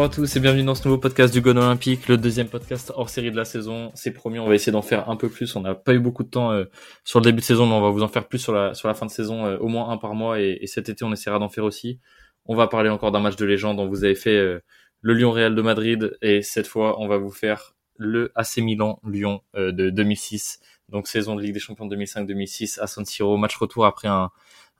Bonjour à tous et bienvenue dans ce nouveau podcast du Gone Olympique, le deuxième podcast hors série de la saison. C'est promis, on va essayer d'en faire un peu plus. On n'a pas eu beaucoup de temps euh, sur le début de saison, mais on va vous en faire plus sur la, sur la fin de saison, euh, au moins un par mois. Et, cet été, on essaiera d'en faire aussi. On va parler encore d'un match de légende dont vous avez fait euh, le Lyon Real de Madrid. Et cette fois, on va vous faire le AC Milan Lyon de 2006. Donc saison de Ligue des Champions 2005-2006 à San Siro, match retour après un,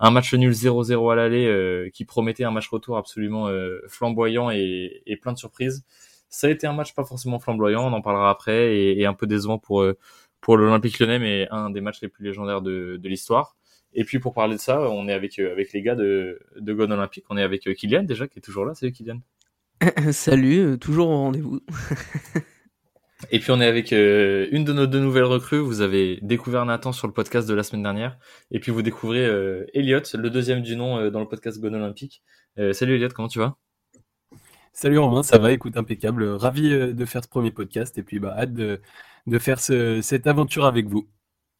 un match nul 0-0 à l'aller euh, qui promettait un match retour absolument euh, flamboyant et, plein de surprises. Ça a été un match pas forcément flamboyant, on en parlera après, et, et un peu décevant pour euh, pour l'Olympique Lyonnais, mais un des matchs les plus légendaires de, de l'histoire. Et puis pour parler de ça, on est avec avec les gars de de Gone Olympique. On est avec Kylian déjà qui est toujours là. Salut Kylian. Salut, toujours au rendez-vous. Et puis on est avec euh, une de nos deux nouvelles recrues. Vous avez découvert Nathan sur le podcast de la semaine dernière. Et puis vous découvrez euh, Elliot, le deuxième du nom euh, dans le podcast Gone Olympique. Euh, salut Elliot, comment tu vas? Salut Romain, ça va, écoute, impeccable. Ravi de faire ce premier podcast et puis bah, hâte de, de faire ce, cette aventure avec vous.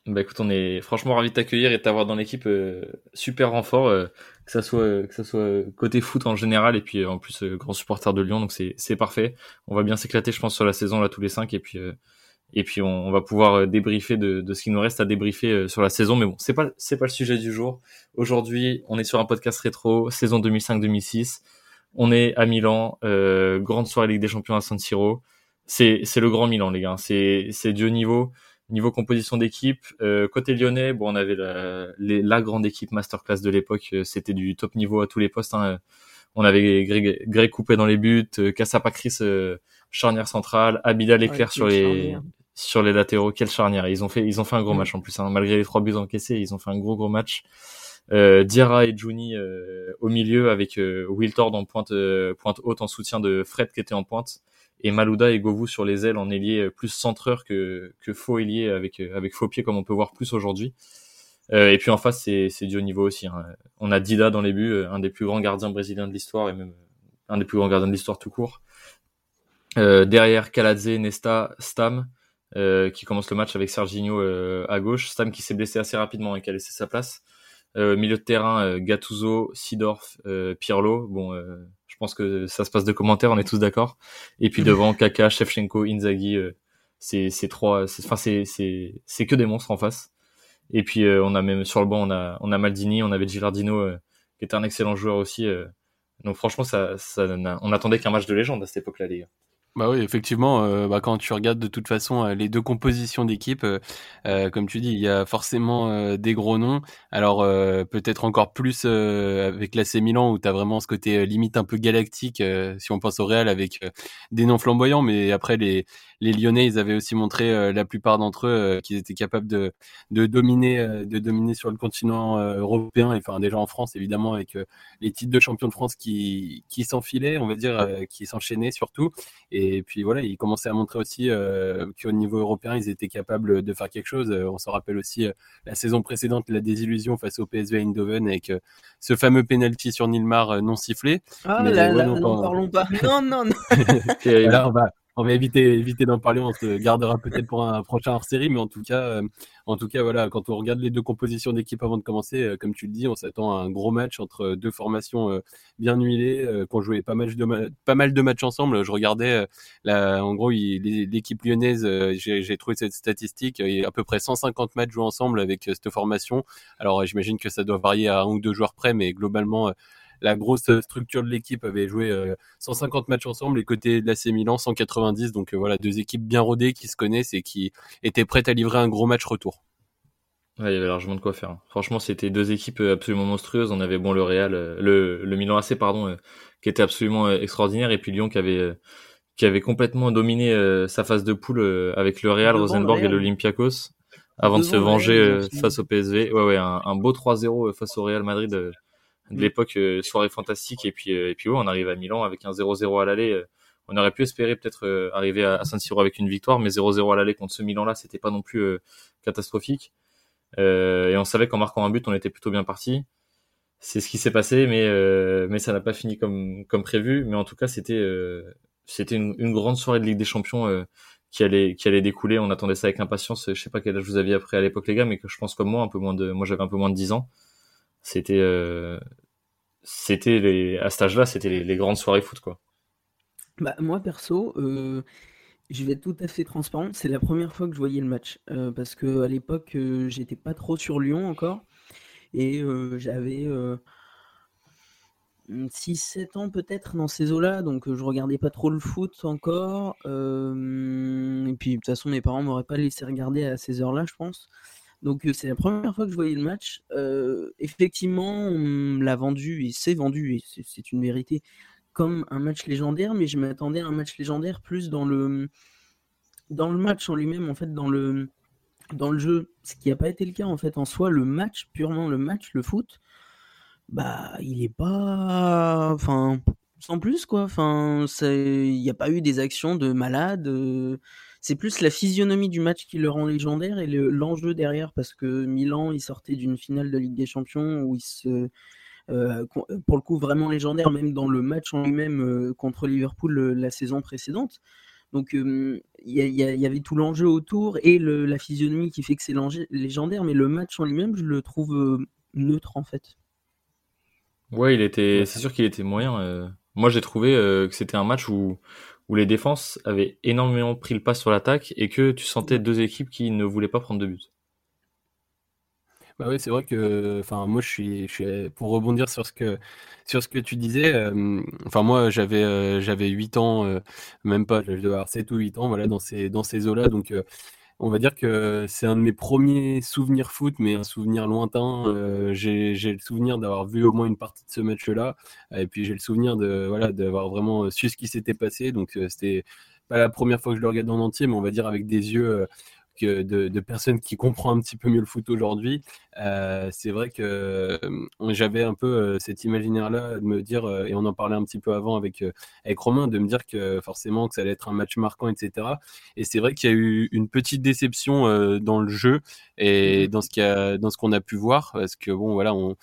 Bah écoute, on est franchement ravi de t'accueillir et de t'avoir dans l'équipe super renfort, que ça soit soit côté foot en général et puis euh, en plus grand supporter de Lyon, donc c'est parfait. On va bien s'éclater, je pense, sur la saison là tous les cinq et puis et puis on, va pouvoir débriefer de, ce qu'il nous reste à débriefer sur la saison. Mais bon, c'est pas pas le sujet du jour. Aujourd'hui, on est sur un podcast rétro, saison 2005-2006. On est à Milan, grande soirée Ligue des Champions à San Siro. C'est le grand Milan les gars, c'est c'est du haut niveau. Niveau composition d'équipe, euh, côté lyonnais, bon, on avait la, la grande équipe masterclass de l'époque. Euh, c'était du top niveau à tous les postes. Hein. On avait Greg, Greg Coupé dans les buts, euh, Kassapakris euh, charnière centrale, Abida Leclerc sur les sur les latéraux. Quelle charnière Ils ont fait ils ont fait un gros match en plus. Hein. Malgré les trois buts encaissés, ils ont fait un gros gros match. Euh, Diarra et Juni au milieu avec Wiltord en pointe pointe haute en soutien de Fred qui était en pointe et Malouda et Govou sur les ailes en ailier euh, plus centreur que, que faux ailier avec, euh, avec faux pied comme on peut voir plus aujourd'hui. Euh, et puis en face, c'est, c'est du haut niveau aussi. Hein. On a Dida dans les buts, un des plus grands gardiens brésiliens de l'histoire et même un des plus grands gardiens de l'histoire tout court. Derrière, Kaladze, Nesta, Stam, qui commence le match avec Serginho à gauche. Stam qui s'est blessé assez rapidement et qui a laissé sa place. milieu de terrain, Gattuso, Sidorf, Pirlo. Bon, pense que ça se passe de commentaires, on est tous d'accord. Et puis devant, Kaka, Shevchenko, Inzaghi, euh, c'est trois, enfin c'est c'est c'est que des monstres en face. Et puis euh, on a même sur le banc, on a on a Maldini, on avait Girardino euh, qui était un excellent joueur aussi. donc franchement, ça, ça on attendait qu'un match de légende à cette époque-là, les gars. Bah oui, effectivement, euh, bah quand tu regardes de toute façon euh, les deux compositions d'équipe, euh, comme tu dis, il y a forcément des gros noms. Alors peut-être encore plus avec l'AC Milan où tu as vraiment ce côté limite un peu galactique si on pense au Real avec des noms flamboyants, mais après les les Lyonnais, ils avaient aussi montré euh, la plupart d'entre eux euh, qu'ils étaient capables de, de dominer, euh, de dominer sur le continent européen, et enfin déjà en France évidemment avec les titres de champion de France qui, qui s'enfilaient, on va dire, qui s'enchaînaient surtout. Et puis voilà, ils commençaient à montrer aussi qu'au niveau européen, ils étaient capables de faire quelque chose. On se rappelle aussi la saison précédente, la désillusion face au PSV Eindhoven avec ce fameux penalty sur Nilmar non sifflé. Ah là là, n'en parlons pas. Non, non, non. là, on va, on va éviter, éviter d'en parler. On se gardera peut-être pour un prochain hors série, mais en tout cas, euh, en tout cas, voilà, quand on regarde les deux compositions d'équipe avant de commencer, euh, comme tu le dis, on s'attend à un gros match entre deux formations euh, bien huilées, qu'on jouait pas mal de pas mal de matchs ensemble. Je regardais, là, en gros, l'équipe lyonnaise, j'ai trouvé cette statistique, il y a à peu près 150 matchs joués ensemble avec cette formation. Alors, j'imagine que ça doit varier à un ou deux joueurs près, mais globalement la grosse structure de l'équipe avait joué 150 euh, matchs ensemble et côté de l'AC Milan 190. Donc euh, voilà, deux équipes bien rodées qui se connaissent et qui étaient prêtes à livrer un gros match retour. Ouais, il y avait largement de quoi faire. Franchement, c'était deux équipes euh, absolument monstrueuses. On avait bon le Real, le, le Milan AC pardon, qui était absolument extraordinaire, et puis Lyon qui avait qui avait complètement dominé sa phase de poule avec le Real, Rosenborg et l'Olympiakos avant de se venger face au PSV. Ouais, ouais, un, un beau 3-0 face au Real Madrid de mm. l'époque, soirée fantastique. Et puis, et puis ouais, on arrive à Milan avec un 0-0 à l'aller on aurait pu espérer peut-être euh, arriver à, Saint Siro avec une victoire, mais 0-0 à l'aller contre ce Milan-là, c'était pas non plus euh, catastrophique. Euh, et on savait qu'en marquant un but, on était plutôt bien parti. C'est ce qui s'est passé, mais mais ça n'a pas fini comme comme prévu. Mais en tout cas, c'était c'était une, grande soirée de Ligue des Champions qui allait qui allait découler. On attendait ça avec impatience. Je sais pas quel âge vous aviez après à l'époque les gars, mais que je pense comme moi, un peu moins de moi j'avais un peu moins de 10 ans. C'était c'était les à cet âge-là, c'était les, grandes soirées foot quoi. Bah, moi perso, euh, je vais être tout à fait transparent, c'est la première fois que je voyais le match. Euh, parce que à l'époque, euh, j'étais pas trop sur Lyon encore et j'avais, 6-7 ans peut-être dans ces eaux-là, donc je regardais pas trop le foot encore, et puis de toute façon mes parents m'auraient pas laissé regarder à ces heures-là, je pense. Donc c'est la première fois que je voyais le match. effectivement, on l'a vendu et c'est vendu et c'est une vérité comme un match légendaire, mais je m'attendais à un match légendaire plus dans le, dans le match en lui-même, en fait, dans le, dans le jeu. Ce qui n'a pas été le cas, en fait, en soi, le match, purement le match, le foot, bah, il est pas. Enfin, sans plus, quoi. Enfin, il n'y a pas eu des actions de malade. Euh, c'est plus la physionomie du match qui le rend légendaire et l'enjeu derrière, parce que Milan, il sortait d'une finale de Ligue des Champions où il se euh, pour le coup vraiment légendaire, même dans le match en lui-même euh, contre Liverpool euh, la saison précédente. Donc il y, avait tout l'enjeu autour et la physionomie qui fait que c'est légendaire, mais le match en lui-même, je le trouve neutre en fait. Ouais, il était, c'est sûr qu'il était moyen. Moi, j'ai trouvé que c'était un match où où les défenses avaient énormément pris le pas sur l'attaque et que tu sentais deux équipes qui ne voulaient pas prendre de but. Bah oui, c'est vrai que, enfin, moi, je suis, je suis, pour rebondir sur ce que, sur ce que tu disais, euh, enfin, moi, j'avais, euh, j'avais 8 ans, euh, même pas, je devais avoir 7 ou 8 ans, voilà, dans ces, dans ces eaux-là, donc, on va dire que c'est un de mes premiers souvenirs foot, mais un souvenir lointain. j'ai, j'ai le souvenir d'avoir vu au moins une partie de ce match-là, et puis j'ai le souvenir de, voilà, d'avoir vraiment su ce qui s'était passé, donc c'était pas la première fois que je le regarde en entier, mais on va dire avec des yeux de, personnes qui comprennent un petit peu mieux le foot aujourd'hui, euh, c'est vrai que euh, j'avais un peu euh, cet imaginaire-là de me dire, et on en parlait un petit peu avant avec, avec Romain, de me dire que forcément que ça allait être un match marquant, etc. Et c'est vrai qu'il y a eu une petite déception dans le jeu et mmh. dans ce a, dans ce qu'on a pu voir, parce que bon, voilà, on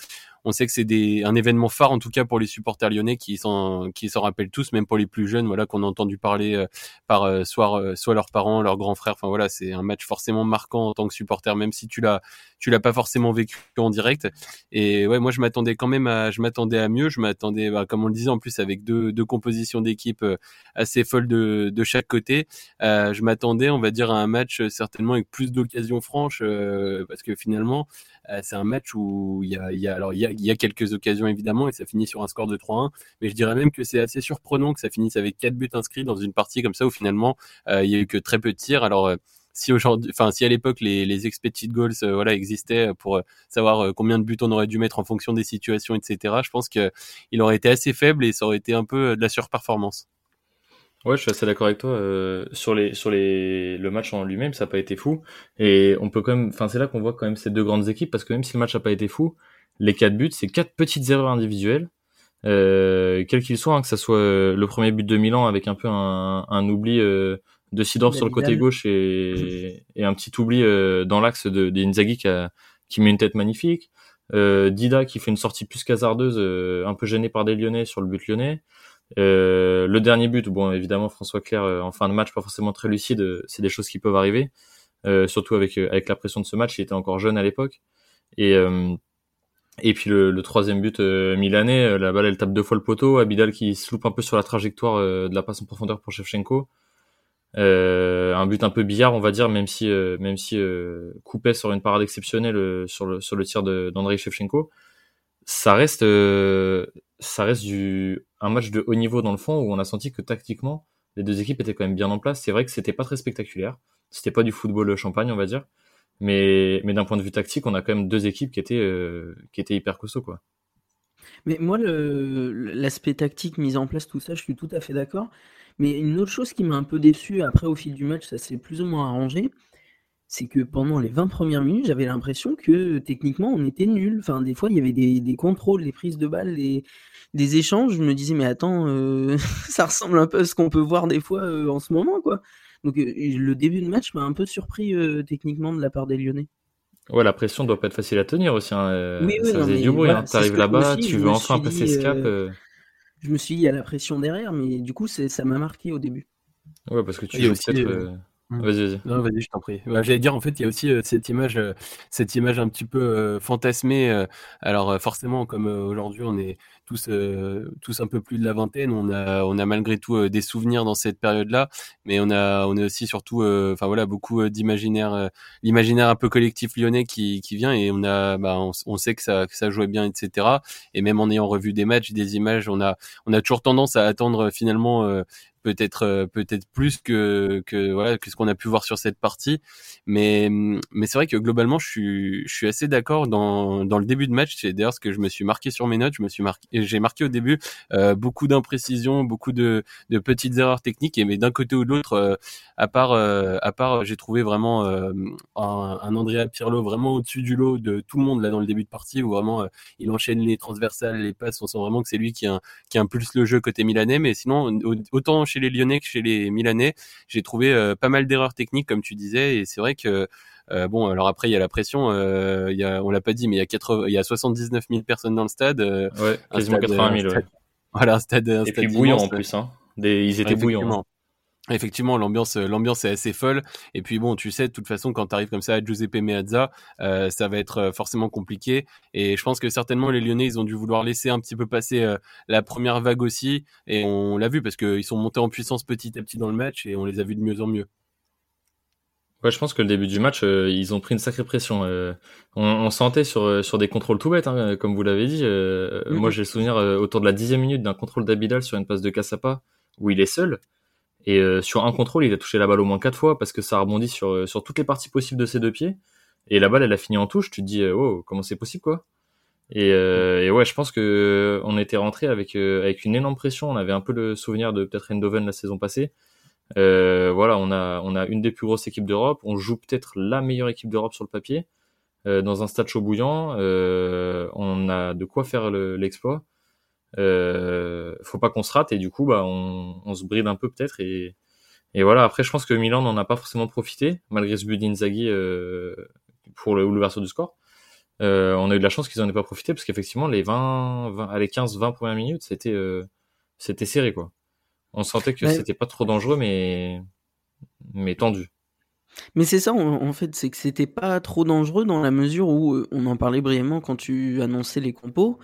on sait que c'est un événement phare en tout cas pour les supporters lyonnais qui s'en qui s'en rappellent tous, même pour les plus jeunes, voilà qu'on a entendu parler euh, par euh, soit euh, soit leurs parents, leurs grands frères. Enfin voilà, c'est un match forcément marquant en tant que supporter, même si tu l'as tu l'as pas forcément vécu en direct. Et ouais, moi je m'attendais quand même à je m'attendais à mieux. Je m'attendais, bah, comme on le disait en plus avec deux deux compositions d'équipe assez folles de de chaque côté. je m'attendais, on va dire, à un match certainement avec plus d'occasions franches parce que finalement euh, c'est un match où il y a, y a alors il y a, y a quelques occasions évidemment et ça finit sur un score de 3-1, mais je dirais même que c'est assez surprenant que ça finisse avec quatre buts inscrits dans une partie comme ça où finalement euh, il y a eu que très peu de tirs. Alors euh, si aujourd'hui, enfin si à l'époque les, les expected goals voilà existaient pour savoir combien de buts on aurait dû mettre en fonction des situations, etc. Je pense que il aurait été assez faible et ça aurait été un peu de la surperformance. Ouais, je suis assez d'accord avec toi. Euh, sur les, sur les, le match en lui-même, ça n'a pas été fou. Et on peut quand même, enfin, c'est là qu'on voit quand même ces deux grandes équipes parce que même si le match n'a pas été fou, les quatre buts, c'est quatre petites erreurs individuelles, euh, quels qu'ils soient, hein, que ça soit euh, le premier but de Milan avec un peu un, un oubli euh, de Sidor sur le côté gauche et, et un petit oubli euh, dans l'axe de, de qui, a, qui met une tête magnifique. Dida qui fait une sortie plus qu'hasardeuse, un peu gêné par des Lyonnais sur le but lyonnais. Euh, le dernier but, bon évidemment François Claire euh, en fin de match pas forcément très lucide, euh, c'est des choses qui peuvent arriver, surtout avec avec la pression de ce match, il était encore jeune à l'époque. Et et puis le, troisième but milanais, la balle elle tape deux fois le poteau, Abidal qui se loupe un peu sur la trajectoire de la passe en profondeur pour Shevchenko. un but un peu billard on va dire, même si même si coupé sur une parade exceptionnelle sur le sur le tir d'Andrei Shevchenko ça reste ça reste du un match de haut niveau dans le fond où on a senti que tactiquement les deux équipes étaient quand même bien en place. C'est vrai que c'était pas très spectaculaire, c'était pas du football champagne on va dire, mais mais d'un point de vue tactique, on a quand même deux équipes qui étaient euh, qui étaient hyper costauds quoi. Mais moi l'aspect tactique mis en place tout ça, je suis tout à fait d'accord. Mais une autre chose qui m'a un peu déçu, après au fil du match, ça s'est plus ou moins arrangé, c'est que pendant les 20 premières minutes, j'avais l'impression que techniquement on était nul. Enfin, des fois, il y avait des, contrôles, des prises de balles, des, des échanges. Je me disais, mais attends, euh, ça ressemble un peu à ce qu'on peut voir des fois euh, en ce moment, quoi. Donc, euh, le début de match m'a un peu surpris techniquement de la part des Lyonnais. Ouais, la pression doit pas être facile à tenir aussi. Hein. Oui, oui, ça faisait du bruit. Hein. T'arrives là-bas, tu veux enfin passer ce cap. Je me suis dit, il y a la pression derrière, mais du coup, ça m'a marqué au début. Ouais, parce que tu peut-être Mmh. Vas-y, vas-y. Non, vas-y, je t'en prie. Bah, j'allais dire, en fait, il y a aussi euh, cette image, euh, cette image un petit peu euh, fantasmée. alors, forcément, comme aujourd'hui, on est tous, tous un peu plus de la vingtaine, on a, on a malgré tout des souvenirs dans cette période-là, mais on a, on est aussi surtout, enfin voilà, beaucoup d'imaginaire, l'imaginaire un peu collectif lyonnais qui, qui vient et on a, bah, on, sait que ça, que ça jouait bien, etc. Et même en ayant revu des matchs, des images, on a, on a toujours tendance à attendre finalement peut-être euh, peut-être plus que que voilà que ce qu'on a pu voir sur cette partie. Mais mais c'est vrai que globalement je suis je suis assez d'accord dans dans le début de match. C'est d'ailleurs ce que je me suis marqué sur mes notes. Je me suis marqué j'ai marqué au début euh, beaucoup d'imprécisions beaucoup de de petites erreurs techniques. Et mais d'un côté ou de l'autre euh, à part à part j'ai trouvé vraiment un, un Andrea Pirlo vraiment au-dessus du lot de tout le monde là dans le début de partie où vraiment il enchaîne les transversales les passes. On sent vraiment que c'est lui qui qui impulse le jeu côté milanais. Mais sinon autant chez les Lyonnais que chez les Milanais. J'ai trouvé euh, pas mal d'erreurs techniques, comme tu disais, et c'est vrai que euh, bon, alors après il y a la pression. Euh, il y a, on l'a pas dit, mais il y a 80, il y a 79 000 personnes dans le stade. ouais, quasiment 80 000. Voilà, un stade. Un et puis bouillant en plus. Hein. Des, ils étaient bouillants. Effectivement, l'ambiance, l'ambiance est assez folle. Et puis bon, tu sais, de toute façon, quand tu arrives comme ça à Giuseppe Meazza, euh, ça va être euh, forcément compliqué. Et je pense que certainement les Lyonnais, ils ont dû vouloir laisser un petit peu passer euh, la première vague aussi. Et on l'a vu parce qu'ils sont montés en puissance petit à petit dans le match et on les a vus de mieux en mieux. Ouais, je pense que le début du match, ils ont pris une sacrée pression. On, sentait sur sur des contrôles tout bêtes, hein, comme vous l'avez dit. Mm-hmm. Moi, j'ai le souvenir autour de la dixième minute d'un contrôle d'Abidal sur une passe de Cassapa où il est seul et euh, sur un contrôle, il a touché la balle au moins quatre fois parce que ça a rebondi sur, euh, sur toutes les parties possibles de ses deux pieds. Et la balle, elle a fini en touche. Tu te dis, euh, oh, comment c'est possible, quoi? Et, et, ouais, je pense que on était rentré avec avec une énorme pression. On avait un peu le souvenir de peut-être Eindhoven la saison passée. Euh, voilà, on a on a une des plus grosses équipes d'Europe. On joue peut-être la meilleure équipe d'Europe sur le papier, euh, dans un stade chaud bouillant. Euh, on a de quoi faire l'exploit euh, faut pas qu'on se rate et du coup bah on, on se bride un peu peut-être et, et voilà. Après je pense que Milan n'en a pas forcément profité malgré ce but d'Inzaghi euh, pour l'ouverture du score. Euh, on a eu de la chance qu'ils en aient pas profité parce qu'effectivement les 20, 20 les 15 20 premières minutes c'était euh, c'était serré quoi. On sentait que c'était pas trop dangereux mais mais tendu mais c'est ça, en, fait, c'est que c'était pas trop dangereux dans la mesure où euh, on en parlait brièvement quand tu annonçais les compos.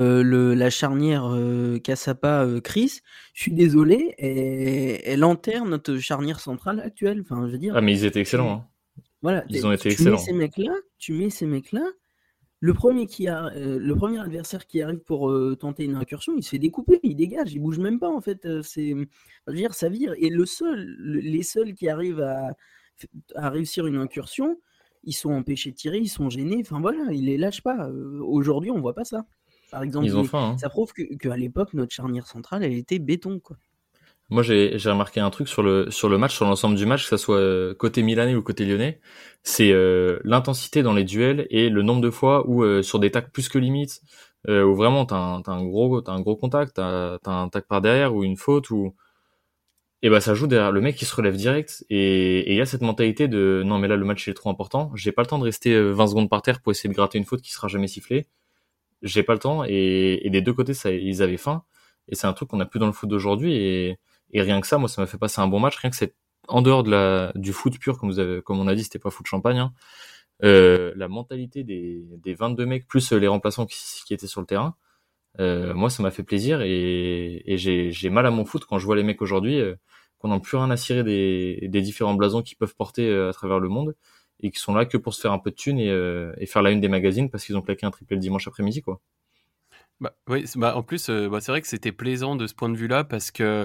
Euh, le, la charnière euh, Cassapa-Chris, je suis désolé, elle, elle, enterre notre charnière centrale actuelle. Enfin, je veux dire. Ah, mais ils étaient excellents. Hein. Voilà, ils ont été tu excellents. Mets ces mecs-là, tu mets ces mecs-là. Le premier, qui a, le premier adversaire qui arrive pour tenter une incursion, il se fait découper, il dégage, il bouge même pas en fait. c'est, je veux dire, ça vire. Et le seul, les seuls qui arrivent à, à réussir une incursion, ils sont empêchés de tirer, ils sont gênés. Enfin voilà, ils les lâchent pas. Euh, aujourd'hui, on voit pas ça. Par exemple, hein. ça prouve qu'à l'époque, notre charnière centrale, elle était béton. Quoi. Moi, j'ai remarqué un truc sur le, sur le match, sur l'ensemble du match, que ça soit euh, côté milanais ou côté lyonnais, c'est euh, l'intensité dans les duels et le nombre de fois où sur des tacs plus que limite, où vraiment t'as un, as un gros, as un gros contact, t'as as un tac par derrière ou une faute ou et bah ça joue derrière le mec qui se relève direct. Et il y a cette mentalité de non mais là le match est trop important, j'ai pas le temps de rester 20 euh, secondes par terre pour essayer de gratter une faute qui sera jamais sifflée. J'ai pas le temps. Et, des deux côtés ça ils avaient faim. Et c'est un truc qu'on a plus dans le foot d'aujourd'hui. Et, rien que ça moi ça m'a fait passer un bon match. Rien que c'est en dehors de la du foot pur comme vous avez comme on a dit c'était pas foot champagne hein. euh, la mentalité des, des 22 mecs plus les remplaçants qui étaient sur le terrain euh, moi ça m'a fait plaisir et, j'ai mal à mon foot quand je vois les mecs aujourd'hui euh, qu'on n'a plus rien à cirer des, différents blasons qu'ils peuvent porter euh, à travers le monde et qui sont là que pour se faire un peu de thunes et, et faire la une des magazines parce qu'ils ont claqué un triplé le dimanche après-midi quoi. Bah, oui, bah, en plus, euh, bah, c'est vrai que c'était plaisant de ce point de vue-là parce que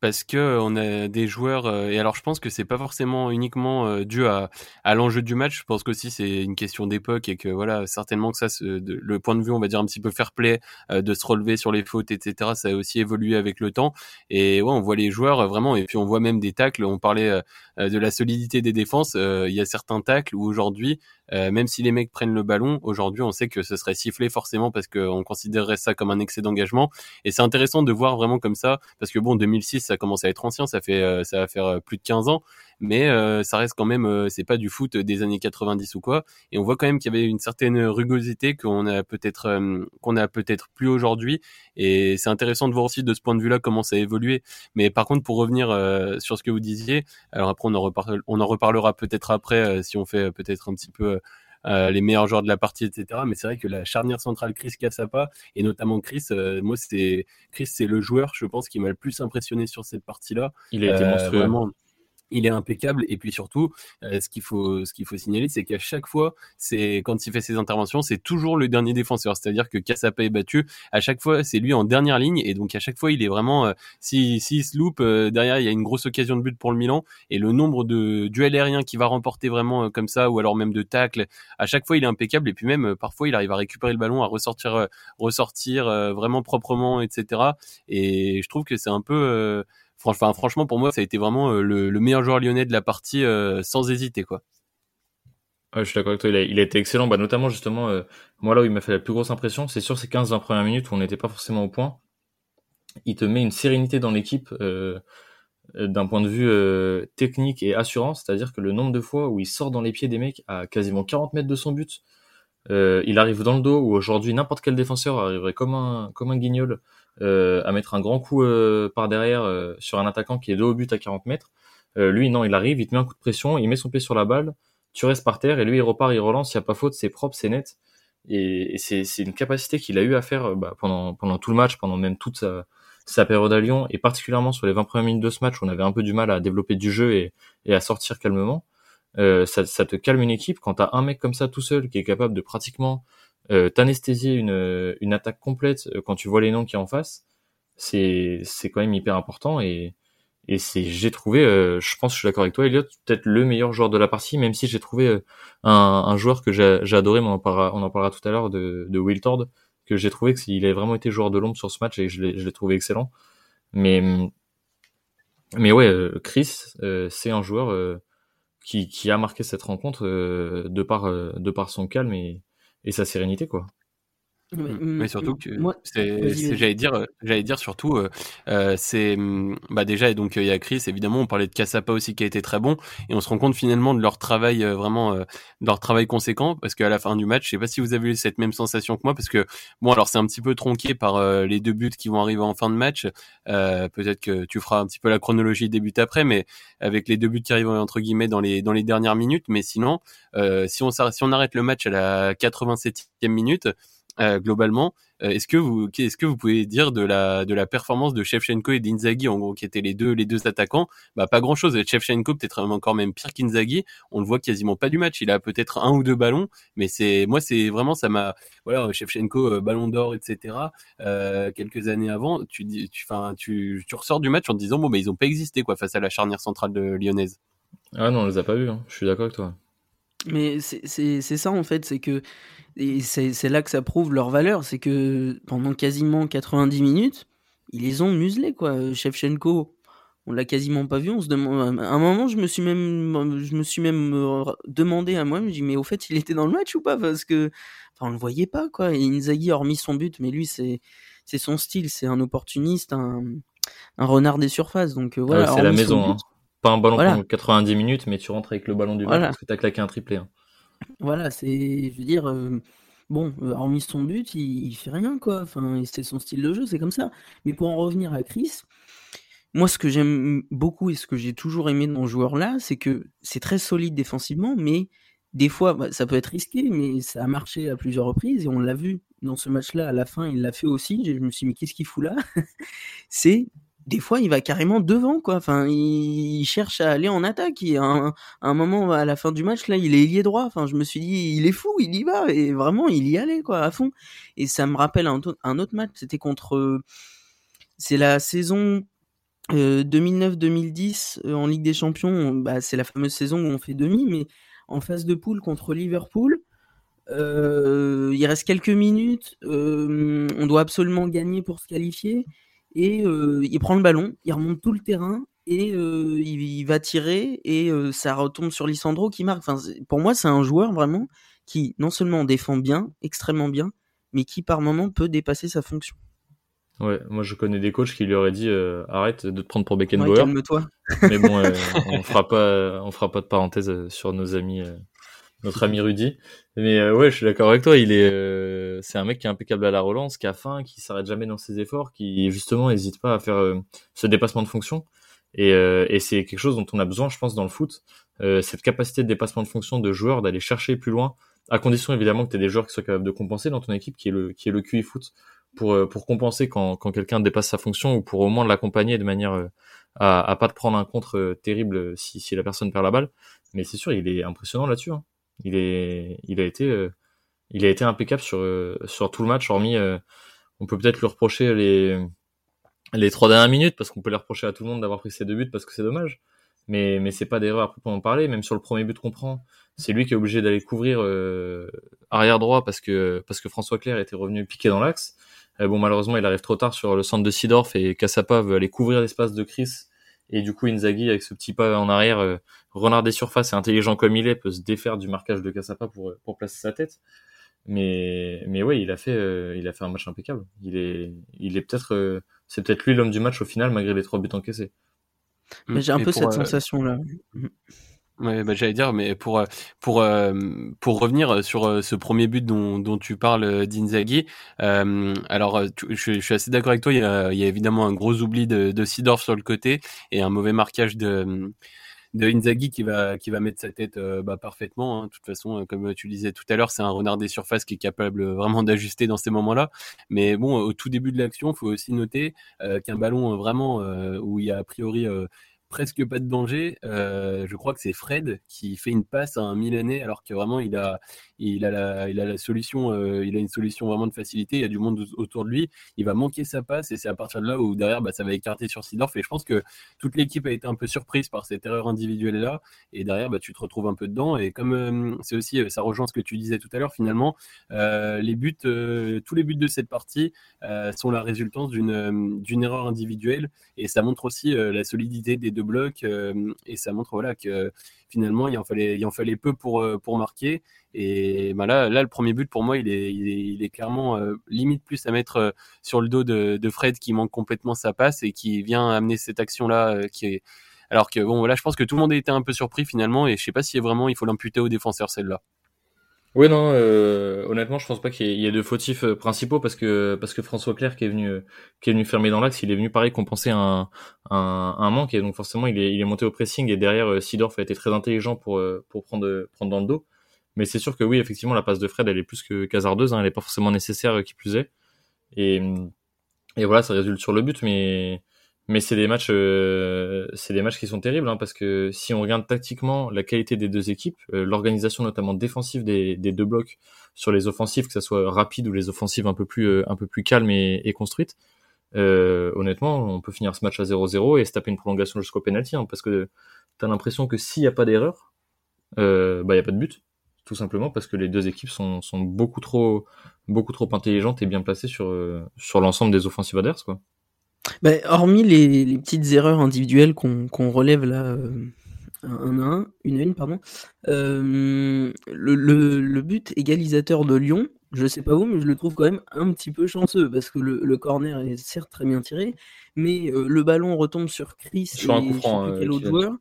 parce que on a des joueurs euh, et alors je pense que c'est pas forcément uniquement euh, dû à, à l'enjeu du match. Je pense qu'aussi c'est une question d'époque et que voilà certainement que ça, le point de vue, on va dire un petit peu fair play, de se relever sur les fautes, etc. Ça a aussi évolué avec le temps et ouais, on voit les joueurs vraiment et puis on voit même des tacles. On parlait de la solidité des défenses. Il y a certains tacles où aujourd'hui euh, même si les mecs prennent le ballon, aujourd'hui, on sait que ce serait sifflé forcément parce qu'on considérerait ça comme un excès d'engagement. Et c'est intéressant de voir vraiment comme ça, parce que bon, 2006, ça commence à être ancien, ça fait, euh, ça va faire euh, plus de 15 ans, mais ça reste quand même, c'est pas du foot des années 90 ou quoi. Et on voit quand même qu'il y avait une certaine rugosité qu'on a peut-être, qu'on a peut-être plus aujourd'hui. Et c'est intéressant de voir aussi de ce point de vue-là comment ça a évolué. Mais par contre, pour revenir sur ce que vous disiez, alors après on en, on en reparlera peut-être après si on fait peut-être un petit peu euh, les meilleurs joueurs de la partie, etc. Mais c'est vrai que la charnière centrale Chris Cassapa et notamment Chris, euh, moi c'est Chris c'est le joueur, je pense, qui m'a le plus impressionné sur cette partie-là. Il a été euh, monstrueux. Vraiment, il est impeccable. Et puis surtout euh, ce qu'il faut ce qu'il faut signaler c'est qu'à chaque fois c'est quand il fait ses interventions c'est toujours le dernier défenseur. C'est-à-dire que Kassapa est battu. À chaque fois c'est lui en dernière ligne. Et donc à chaque fois il est vraiment euh, si s'il se loupe euh, derrière il y a une grosse occasion de but pour le Milan. Et le nombre de duels aériens qu'il va remporter vraiment comme ça ou alors même de tacles à chaque fois il est impeccable. Et puis même parfois il arrive à récupérer le ballon à ressortir ressortir vraiment proprement etc et je trouve que c'est un peu Franchement, pour moi, ça a été vraiment euh, le, meilleur joueur lyonnais de la partie euh, sans hésiter, quoi. je suis d'accord avec toi, il a, été excellent, bah, notamment justement, euh, moi là où il m'a fait la plus grosse impression, c'est sur ces 15-20 premières minutes où on n'était pas forcément au point. Il te met une sérénité dans l'équipe d'un point de vue technique et assurance, c'est-à-dire que le nombre de fois où il sort dans les pieds des mecs à quasiment 40 mètres de son but, il arrive dans le dos, où aujourd'hui n'importe quel défenseur arriverait comme un, guignol à mettre un grand coup euh, par derrière euh, sur un attaquant qui est dos au but à 40 mètres. lui, non, il arrive, il te met un coup de pression, il met son pied sur la balle, tu restes par terre et lui, il repart, il relance, il n'y a pas faute, c'est propre, c'est net. Et, c'est, une capacité qu'il a eu à faire bah, pendant, pendant tout le match, pendant même toute sa, sa période à Lyon, et particulièrement sur les 20 premières minutes de ce match on avait un peu du mal à développer du jeu et, et à sortir calmement. Euh, ça, ça, te calme une équipe quand t'as un mec comme ça tout seul qui est capable de pratiquement euh, t'anesthésier une, une attaque complète euh, quand tu vois les noms qui en face, c'est c'est quand même hyper important et et c'est j'ai trouvé euh, je pense que je suis d'accord avec toi Elliot peut-être le meilleur joueur de la partie même si j'ai trouvé euh, un, un joueur que j'ai adoré mais on en parlera on en parlera tout à l'heure de de Will Tord que j'ai trouvé que il a vraiment été joueur de l'ombre sur ce match et je l'ai trouvé excellent. Mais mais ouais Chris c'est un joueur qui qui a marqué cette rencontre de par de par son calme et et sa sérénité, quoi. Mais, mmh, surtout que j'allais dire, euh, j'allais dire surtout, euh, euh, c'est mmh, bah déjà donc il y a Chris évidemment, on parlait de Cassapa aussi qui a été très bon et on se rend compte finalement de leur travail vraiment, de leur travail conséquent parce qu'à la fin du match, je sais pas si vous avez eu cette même sensation que moi parce que bon alors c'est un petit peu tronqué par les deux buts qui vont arriver en fin de match. Peut-être que tu feras un petit peu la chronologie des buts après, mais avec les deux buts qui arrivent entre guillemets dans les dans les dernières minutes, mais sinon si on si on arrête le match à la 87e minute euh, globalement. Euh, est-ce que vous est-ce que vous pouvez dire de la de la performance de Shevchenko et d'Inzaghi qui étaient les deux les deux attaquants? Bah pas grand chose. Shevchenko peut-être encore même pire qu'Inzaghi. On le voit quasiment pas du match. Il a peut-être un ou deux ballons, mais c'est moi c'est vraiment ça m'a voilà Shevchenko euh, ballon d'or etc. quelques années avant, tu dis tu enfin tu tu ressors du match en te disant bon bah ils ont pas existé quoi face à la charnière centrale de lyonnaise. Ah non on les a pas vus. Hein. Je suis d'accord avec toi. Mais c'est ça en fait, c'est que c'est là que ça prouve leur valeur, c'est que pendant quasiment 90 minutes, ils les ont muselés quoi. Shevchenko, on l'a quasiment pas vu. On se demande. À un moment, je me suis même, je me suis même euh, demandé à moi, je me dis mais au fait, il était dans le match ou pas? Parce que, enfin, on le voyait pas quoi. Et Inzaghi, hormis son but, mais lui, c'est, c'est son style, c'est un opportuniste, un, un renard des surfaces. Donc euh, voilà. Ah c'est la maison. Hein. Pas un ballon pendant 90 minutes, mais tu rentres avec le ballon du voilà. parce que t'as claqué un triplé. Hein. Voilà, c'est, je veux dire, euh, bon, euh, hormis son but, il, fait rien, quoi. Enfin, c'est son style de jeu, c'est comme ça. Mais pour en revenir à Chris, moi, ce que j'aime beaucoup et ce que j'ai toujours aimé dans ce joueur-là, c'est que c'est très solide défensivement, mais des fois, bah, ça peut être risqué, mais ça a marché à plusieurs reprises et on l'a vu dans ce match-là. À la fin, il l'a fait aussi. Je me suis dit, mais qu'est-ce qu'il fout là? C'est des fois, il va carrément devant, quoi. Enfin, il, cherche à aller en attaque. Et à un, moment, à la fin du match, là, il est lié droit. Enfin, je me suis dit, il est fou, il y va. Et vraiment, il y allait, quoi, à fond. Et ça me rappelle un, autre match. C'était contre. C'est la saison 2009-2010 euh, en Ligue des Champions. Bah, c'est la fameuse saison où on fait demi, mais en phase de poule contre Liverpool. Euh, il reste quelques minutes. Euh, on doit absolument gagner pour se qualifier et euh, il prend le ballon, il remonte tout le terrain et euh, il, va tirer et euh, ça retombe sur Lissandro qui marque. Enfin, pour moi, c'est un joueur vraiment qui non seulement défend bien, extrêmement bien, mais qui par moment peut dépasser sa fonction. Ouais, moi je connais des coachs qui lui auraient dit arrête de te prendre pour Beckenbauer. calme-toi. Mais bon, on fera pas, on fera pas de parenthèse sur nos amis notre ami Rudy. Mais euh, ouais, je suis d'accord avec toi. Il est, euh, c'est un mec qui est impeccable à la relance, qui a faim, qui s'arrête jamais dans ses efforts, qui justement n'hésite pas à faire euh, ce dépassement de fonction. Et, et c'est quelque chose dont on a besoin, je pense, dans le foot. cette capacité de dépassement de fonction de joueurs, d'aller chercher plus loin, à condition évidemment que tu aies des joueurs qui soient capables de compenser dans ton équipe, qui est le, qui est le QI foot, pour, pour compenser quand, quand quelqu'un dépasse sa fonction ou pour au moins l'accompagner de manière à, à pas te prendre un contre terrible si, si la personne perd la balle. Mais c'est sûr, il est impressionnant là-dessus. Hein. Il est, il a été, euh, il a été impeccable sur euh, sur tout le match. Hormis, euh, on peut peut-être lui reprocher les les trois dernières minutes parce qu'on peut les reprocher à tout le monde d'avoir pris ces deux buts parce que c'est dommage. Mais mais c'est pas d'erreur à en parler. Même sur le premier but qu'on prend, c'est lui qui est obligé d'aller couvrir arrière droit parce que parce que François Claire était revenu piquer dans l'axe. bon malheureusement il arrive trop tard sur le centre de Sidorf et Cassapa veut aller couvrir l'espace de Chris et du coup, Inzaghi, avec ce petit pas en arrière, euh, renard des surfaces et intelligent comme il est, peut se défaire du marquage de Cassapa pour, pour placer sa tête. Mais, mais ouais, il a fait, euh, il a fait un match impeccable. Il est, il est peut-être, euh, c'est peut-être lui l'homme du match au final, malgré les trois buts encaissés. Mais j'ai un peu cette sensation-là. Ouais, bah, j'allais dire, mais pour pour pour revenir sur ce premier but dont, dont tu parles d'Inzaghi, euh, alors je, suis assez d'accord avec toi. Il y, a, il y a évidemment un gros oubli de, de Sidorf sur le côté et un mauvais marquage de de Inzaghi qui va qui va mettre sa tête bah, parfaitement. Hein. De toute façon, comme tu disais tout à l'heure, c'est un renard des surfaces qui est capable vraiment d'ajuster dans ces moments-là. Mais bon, au tout début de l'action, faut aussi noter qu'un ballon vraiment où il y a a priori presque pas de danger. Euh, je crois que c'est Fred qui fait une passe à un Milanais alors que vraiment il a, il a la, il a la solution, euh, il a une solution vraiment de facilité. Il y a du monde autour de lui. Il va manquer sa passe et c'est à partir de là où derrière bah, ça va écarter sur Sidorf. Et je pense que toute l'équipe a été un peu surprise par cette erreur individuelle là. Et derrière bah, tu te retrouves un peu dedans. Et comme euh, c'est aussi, ça rejoint ce que tu disais tout à l'heure finalement, les buts, tous les buts de cette partie sont la résultance d'une d'une erreur individuelle et ça montre aussi la solidité des deux blocs euh, et ça montre voilà que finalement il en fallait il en fallait peu pour euh, marquer et ben là le premier but pour moi il est il est, clairement euh, limite plus à mettre sur le dos de, de, Fred qui manque complètement sa passe et qui vient amener cette action là qui est alors que bon voilà je pense que tout le monde a été un peu surpris finalement et je sais pas si vraiment il faut l'imputer aux défenseurs celle-là. Oui, non, euh, honnêtement, je pense pas qu'il y, ait de fautifs euh, principaux parce que parce que François Claire qui est venu euh, qui est venu fermer dans l'axe, il est venu pareil compenser un, un, manque et donc forcément il est il est monté au pressing et derrière Sidorf a été très intelligent pour pour prendre prendre dans le dos. Mais c'est sûr que oui, effectivement, la passe de Fred, elle est plus que casardeuse, hein, elle est pas forcément nécessaire qui plus est. Et et voilà, ça résulte sur le but, mais mais c'est des matchs, euh, c'est des matchs qui sont terribles hein, parce que si on regarde tactiquement la qualité des deux équipes, euh, l'organisation notamment défensive des, deux blocs sur les offensives, que ça soit rapide ou les offensives un peu plus euh, un peu plus calmes et, et construites, honnêtement, on peut finir ce match à 0-0 et se taper une prolongation jusqu'au penalty hein, parce que t'as l'impression que s'il n'y a pas d'erreur, bah il y a pas de but, tout simplement parce que les deux équipes sont, sont beaucoup trop beaucoup trop intelligentes et bien placées sur sur l'ensemble des offensives adverses quoi. Bah, hormis les, les, petites erreurs individuelles qu'on relève là, euh, un à un, une à une, pardon, euh, le, le, le, but égalisateur de Lyon, je sais pas où, mais je le trouve quand même un petit peu chanceux parce que le, le corner est certes très bien tiré, mais euh, le ballon retombe sur Chris sur un coup franc, euh, quel autre joueur?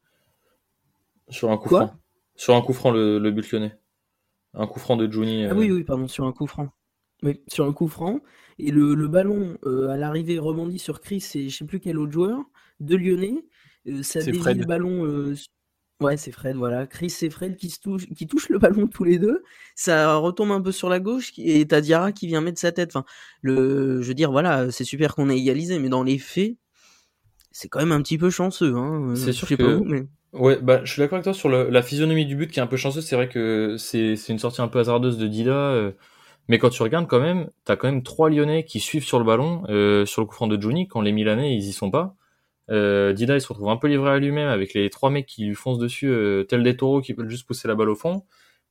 Sur un coup franc. Sur un coup franc, le, le but lyonnais. Un coup franc de Juni. Ah oui, oui, pardon, sur un coup franc. Oui, sur un coup franc. Et le, le ballon, euh, à l'arrivée, rebondit sur Chris et je sais plus quel autre joueur, de Lyonnais. Euh, ça dévie le ballon. Euh, ouais, c'est Fred, voilà. Chris et Fred qui, se touchent, qui touchent le ballon tous les deux. Ça retombe un peu sur la gauche et t'as Diarra qui vient mettre sa tête. Enfin, le, je veux dire, voilà, c'est super qu'on ait égalisé, mais dans les faits, c'est quand même un petit peu chanceux. Hein. C'est sûr que... mais... Ouais, bah, je suis d'accord avec toi sur la physionomie du but qui est un peu chanceuse. C'est vrai que c'est une sortie un peu hasardeuse de Dida. Mais quand tu regardes quand même, t'as quand même trois Lyonnais qui suivent sur le ballon, sur le coup franc de Juni, quand les Milanais, ils y sont pas. Euh, Dida, il se retrouve un peu livré à lui-même avec les trois mecs qui lui foncent dessus, euh, tel des taureaux qui peuvent juste pousser la balle au fond.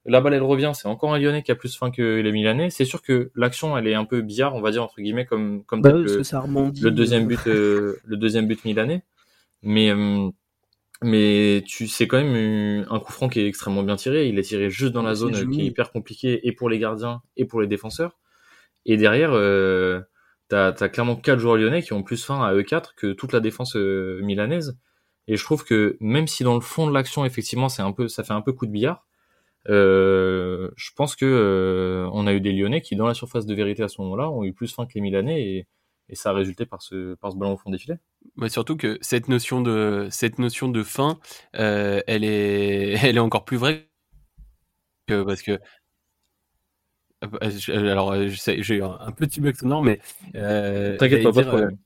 La balle, elle revient, c'est encore un Lyonnais qui a plus faim que les Milanais. C'est sûr que l'action, elle est un peu bizarre, on va dire, entre guillemets, comme, comme bah le, ça le, deuxième but, euh, le deuxième but milanais. Mais, euh, mais tu, c'est quand même un coup franc qui est extrêmement bien tiré. Il est tiré juste dans la zone qui est hyper compliquée et pour les gardiens et pour les défenseurs. Et derrière, euh, t'as as clairement quatre joueurs lyonnais qui ont plus faim à E4 que toute la défense euh, milanaise. Et je trouve que même si dans le fond de l'action, effectivement, c'est un peu, ça fait un peu coup de billard, euh, je pense que euh, on a eu des Lyonnais qui, dans la surface de vérité à ce moment-là, ont eu plus faim que les Milanais et, et ça a résulté par ce, par ce ballon au fond des filets. Ouais, surtout que cette notion de, cette notion de faim, euh, elle est, elle est encore plus vraie que, parce que euh, euh, alors, euh, j'ai eu un petit bug sonore, mais. T'inquiète pas, pas de problème.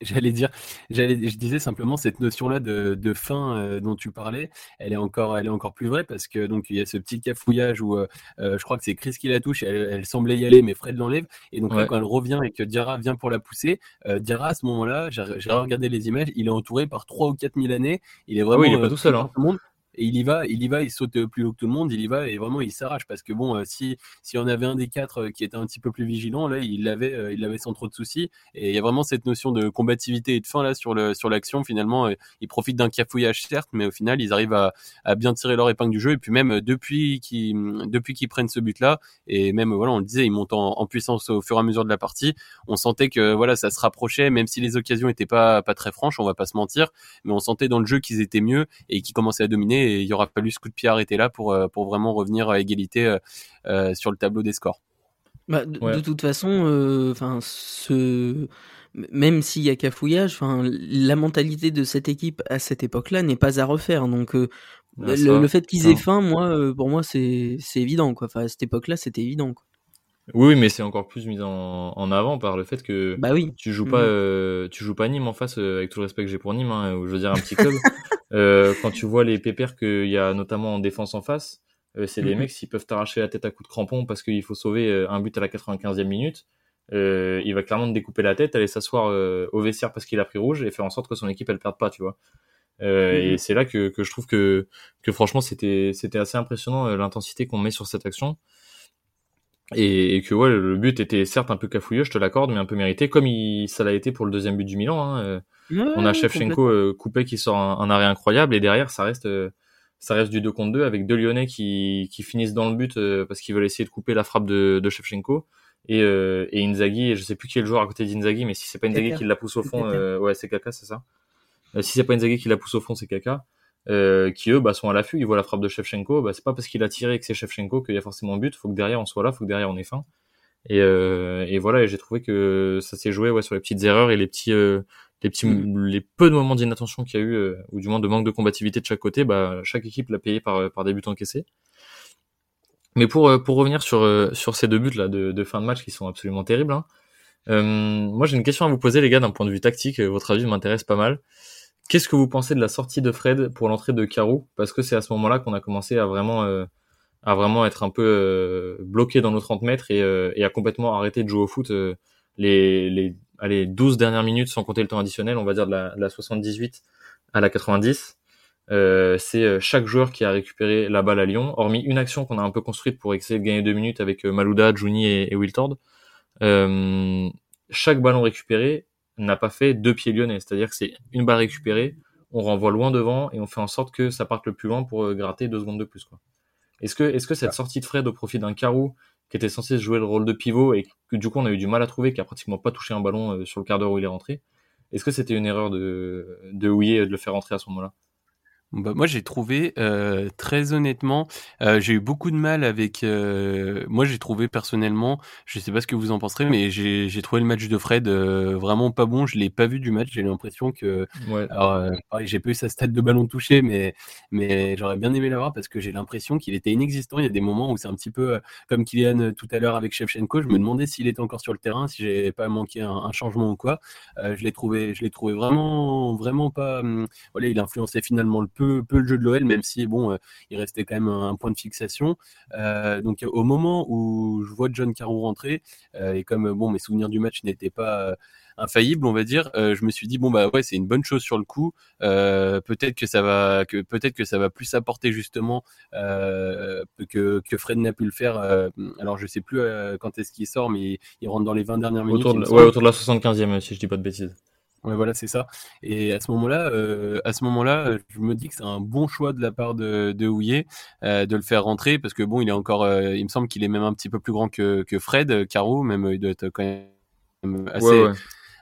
J'allais dire, j'allais, je disais simplement cette notion-là de, de fin dont tu parlais, elle est encore, elle est encore plus vraie parce que donc il y a ce petit cafouillage où je crois que c'est Chris qui la touche, elle, semblait y aller, mais Fred l'enlève. Et donc là, quand elle revient et que Diarra vient pour la pousser, Diarra à ce moment-là, j'ai regardé les images, il est entouré par trois ou quatre mille années. Il est vraiment. oui, il est pas tout seul. Hein. Tout le monde et il y va, il y va, il saute plus haut que tout le monde, il y va et vraiment il s'arrache parce que bon, euh, si si on avait un des quatre euh, qui était un petit peu plus vigilant, là il l'avait, euh, il l'avait sans trop de soucis. Et il y a vraiment cette notion de combativité et de fin là sur le sur l'action. Finalement, ils profitent d'un cafouillage certes, mais au final ils arrivent à, bien tirer leur épingle du jeu. Et puis même depuis qu'ils depuis qu'ils prennent ce but là, et même voilà, on le disait, ils montent en, puissance au fur et à mesure de la partie. On sentait que voilà, ça se rapprochait, même si les occasions étaient pas pas très franches, on va pas se mentir, mais on sentait dans le jeu qu'ils étaient mieux et qu'ils commençaient à dominer. Et il y aura fallu coup de pied arrêté là pour, euh, pour vraiment revenir à égalité euh, euh, sur le tableau des scores. Bah, de, toute façon, enfin ce même s'il y a cafouillage, enfin la mentalité de cette équipe à cette époque-là n'est pas à refaire. Donc ah, le, fait qu'ils aient faim, moi, pour moi, c'est évident quoi. Enfin à cette époque-là, c'était évident. Quoi. Oui, mais c'est encore plus mis en, en, avant par le fait que bah oui. tu joues pas, mmh. tu joues pas Nîmes en face avec tout le respect que j'ai pour Nîmes, hein, ou je veux dire un petit club. Euh, quand tu vois les pépères qu'il y a notamment en défense en face, euh, c'est des mhm. mecs, s'ils peuvent t'arracher la tête à coups de crampon parce qu'il faut sauver euh, un but à la 95e minute, euh, il va clairement te découper la tête, aller s'asseoir au vestiaire parce qu'il a pris rouge et faire en sorte que son équipe elle perde pas, tu vois. Et mhm. c'est là que, que, je trouve que, que franchement c'était c'était assez impressionnant l'intensité qu'on met sur cette action. Et, et, que ouais, le but était certes un peu cafouilleux, je te l'accorde, mais un peu mérité, comme il, ça l'a été pour le deuxième but du Milan. Hein on a Shevchenko euh, coupé qui sort un, arrêt incroyable et derrière ça reste euh, ça reste du 2 contre 2 avec deux Lyonnais qui, qui finissent dans le but euh, parce qu'ils veulent essayer de couper la frappe de, de Shevchenko et, et Inzaghi, je sais plus qui est le joueur à côté d'Inzaghi, mais si c'est pas Inzaghi qui la pousse au fond, ouais c'est Kaka, c'est ça. si c'est pas Inzaghi qui la pousse au fond, c'est Kaka. qui eux bah, sont à l'affût, ils voient la frappe de Shevchenko, bah, c'est pas parce qu'il a tiré que c'est Shevchenko qu'il y a forcément but, faut que derrière on soit là, faut que derrière on ait faim. Et, et voilà, et j'ai trouvé que ça s'est joué ouais, sur les petites erreurs et les petits, les petits, mm. les peu de moments d'inattention qu'il y a eu, euh, ou du moins de manque de combativité de chaque côté, bah, chaque équipe l'a payé par, euh, par des buts encaissés. Mais pour, euh, pour revenir sur, sur ces deux buts là de, de fin de match qui sont absolument terribles, hein, moi j'ai une question à vous poser les gars d'un point de vue tactique. Votre avis m'intéresse pas mal. Qu'est-ce que vous pensez de la sortie de Fred pour l'entrée de Carou Parce que c'est à ce moment-là qu'on a commencé à vraiment à vraiment être un peu bloqué dans nos 30 mètres et, et à complètement arrêter de jouer au foot les, les allez, 12 dernières minutes sans compter le temps additionnel, on va dire de la, de la 78 à la 90. Euh, c'est euh, chaque joueur qui a récupéré la balle à Lyon, hormis une action qu'on a un peu construite pour essayer de gagner deux minutes avec euh, Malouda, Juni et, et Wiltord. Euh, chaque ballon récupéré n'a pas fait deux pieds lyonnais, c'est-à-dire que c'est une balle récupérée, on renvoie loin devant et on fait en sorte que ça parte le plus loin pour gratter deux secondes de plus. Quoi. Est-ce que, est-ce que cette sortie de Fred au profit d'un carreau qui était censé jouer le rôle de pivot et que du coup on a eu du mal à trouver, qui a pratiquement pas touché un ballon euh, sur le quart d'heure où il est rentré. Est-ce que c'était une erreur de, de Houillet de le faire rentrer à ce moment-là? Bah, moi j'ai trouvé euh, très honnêtement, euh, j'ai eu beaucoup de mal avec. Euh, moi j'ai trouvé personnellement, je sais pas ce que vous en penserez, mais j'ai j'ai trouvé le match de Fred euh, vraiment pas bon. Je l'ai pas vu du match. J'ai l'impression que. Ouais. Alors euh, pareil, j'ai pas eu sa stade de ballon touché, mais mais j'aurais bien aimé l'avoir parce que j'ai l'impression qu'il était inexistant. Il y a des moments où c'est un petit peu euh, comme Kylian euh, tout à l'heure avec Shevchenko. Je me demandais s'il était encore sur le terrain, si j'avais pas manqué un, un changement ou quoi. Euh, je l'ai trouvé, je l'ai trouvé vraiment vraiment pas. hum, voilà, il influençait finalement le peu, peu le jeu de l'OL, même si bon, euh, il restait quand même un, un point de fixation. Euh, donc au moment où je vois John Carroll rentrer, euh, et comme bon, mes souvenirs du match n'étaient pas infaillibles, on va dire, euh, je me suis dit bon bah ouais, c'est une bonne chose sur le coup. Euh, peut-être que ça va, que peut-être que ça va plus apporter justement euh, que que Fred n'a pu le faire. alors je sais plus quand est-ce qu'il sort, mais il, rentre dans les 20 dernières minutes. Autour de, ouais, autour de la 75e, si je dis pas de bêtises. Ouais, voilà, c'est ça. Et à ce moment-là, euh, à ce moment-là, euh, je me dis que c'est un bon choix de la part de, de Houillet euh, de le faire rentrer parce que bon, il est encore, il me semble qu'il est même un petit peu plus grand que, Fred Caro, même il doit être quand même assez.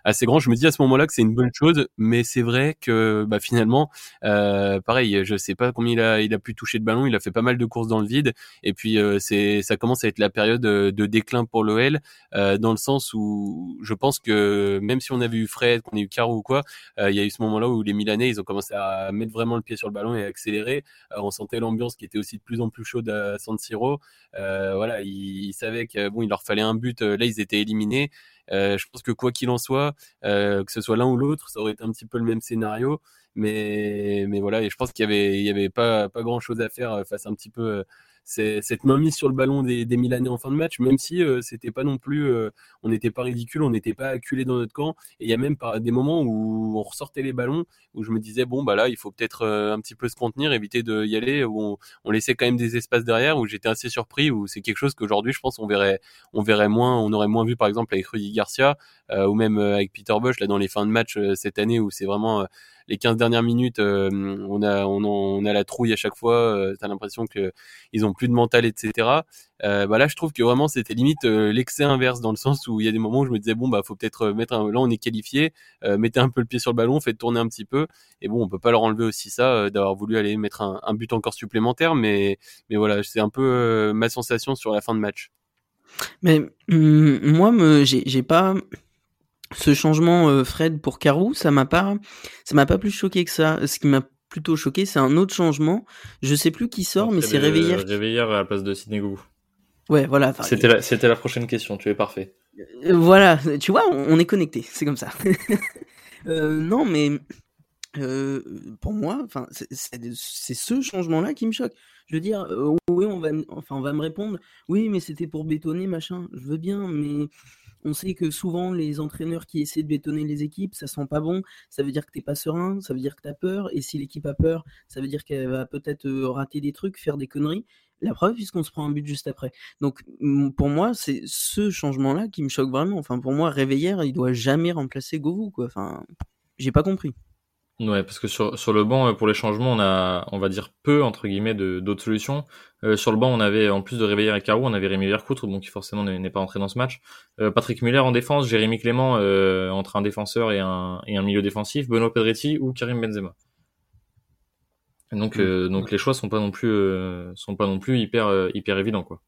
Assez grand. Je me dis à ce moment-là que c'est une bonne chose, mais c'est vrai que bah, finalement, euh, pareil, je sais pas combien il a, il a pu toucher de ballon, il a fait pas mal de courses dans le vide, et puis euh, c'est, ça commence à être la période euh, de déclin pour l'OL, euh, dans le sens où je pense que même si on avait eu Fred, qu'on a eu Caro ou quoi, euh, il y a eu ce moment-là où les Milanais ils ont commencé à mettre vraiment le pied sur le ballon et à accélérer. Euh, on sentait l'ambiance qui était aussi de plus en plus chaude à San Siro. Voilà, ils, ils savaient que bon, il leur fallait un but. Là, ils étaient éliminés. Euh, je pense que quoi qu'il en soit, euh, que ce soit l'un ou l'autre, ça aurait été un petit peu le même scénario. Mais, mais voilà, et je pense qu'il y avait, il y avait pas, pas grand chose à faire euh, face un petit peu cette mainmise sur le ballon des, des Milanais en fin de match, même si euh, c'était pas non plus, euh, on n'était pas ridicule, on n'était pas acculé dans notre camp. Et il y a même des moments où on ressortait les ballons, où je me disais bon bah là il faut peut-être euh, un petit peu se contenir, éviter de y aller, où on, on laissait quand même des espaces derrière, où j'étais assez surpris, où c'est quelque chose qu'aujourd'hui je pense on verrait, on verrait moins, on aurait moins vu par exemple avec Rudy Garcia euh, ou même avec Peter Bosch là dans les fins de match euh, cette année où c'est vraiment les 15 dernières minutes, euh, on a on, a la trouille à chaque fois. Euh, T'as l'impression que ils ont plus de mental, etc. Euh, bah là, je trouve que vraiment c'était limite euh, l'excès inverse dans le sens où il y a des moments où je me disais bon bah faut peut-être euh, mettre un... là on est qualifié, euh, mettez un peu le pied sur le ballon, faites tourner un petit peu. Et bon, on peut pas leur enlever aussi ça euh, d'avoir voulu aller mettre un, but encore supplémentaire, mais mais voilà, c'est un peu euh, ma sensation sur la fin de match. Mais hum, moi, j'ai pas ce changement euh, Fred pour Carou, ça m'a pas, ça m'a pas plus choqué que ça. Ce qui m'a plutôt choqué, c'est un autre changement. Je sais plus qui sort, mais c'est Réveillère. qui- Réveillère à la place de Sidney Goubou. Ouais, voilà. C'était la, c'était la prochaine question, tu es parfait. Euh, Voilà, tu vois, on, on est connecté, c'est comme ça. Euh, non, mais euh, pour moi, enfin, c'est- ce changement-là qui me choque. Je veux dire, euh, oui, on va, me- enfin, on va me répondre, oui, mais c'était pour bétonner, machin. Je veux bien, mais on sait que souvent les entraîneurs qui essaient de bétonner les équipes, ça sent pas bon. Ça veut dire que t'es pas serein, ça veut dire que t'as peur, et si l'équipe a peur, ça veut dire qu'elle va peut-être euh, rater des trucs, faire des conneries. La preuve, puisqu'on se prend un but juste après. Donc, pour moi, c'est ce changement-là qui me choque vraiment. Enfin, pour moi, Réveillère, il doit jamais remplacer Govou. Enfin, j'ai pas compris. Ouais, parce que sur, sur le banc, euh, pour les changements, on a, on va dire, peu, entre guillemets, d'autres solutions. Euh, sur le banc, on avait, en plus de Réveillère et Carou, on avait Rémi Vercoutre, donc qui forcément n'est pas entré dans ce match. Euh, Patrick Muller en défense, Jérémy Clément euh, entre un défenseur et un, et un milieu défensif, Benoît Pedretti ou Karim Benzema. Donc, Mm. donc les choix sont pas non plus, sont pas non plus hyper, hyper évidents, quoi.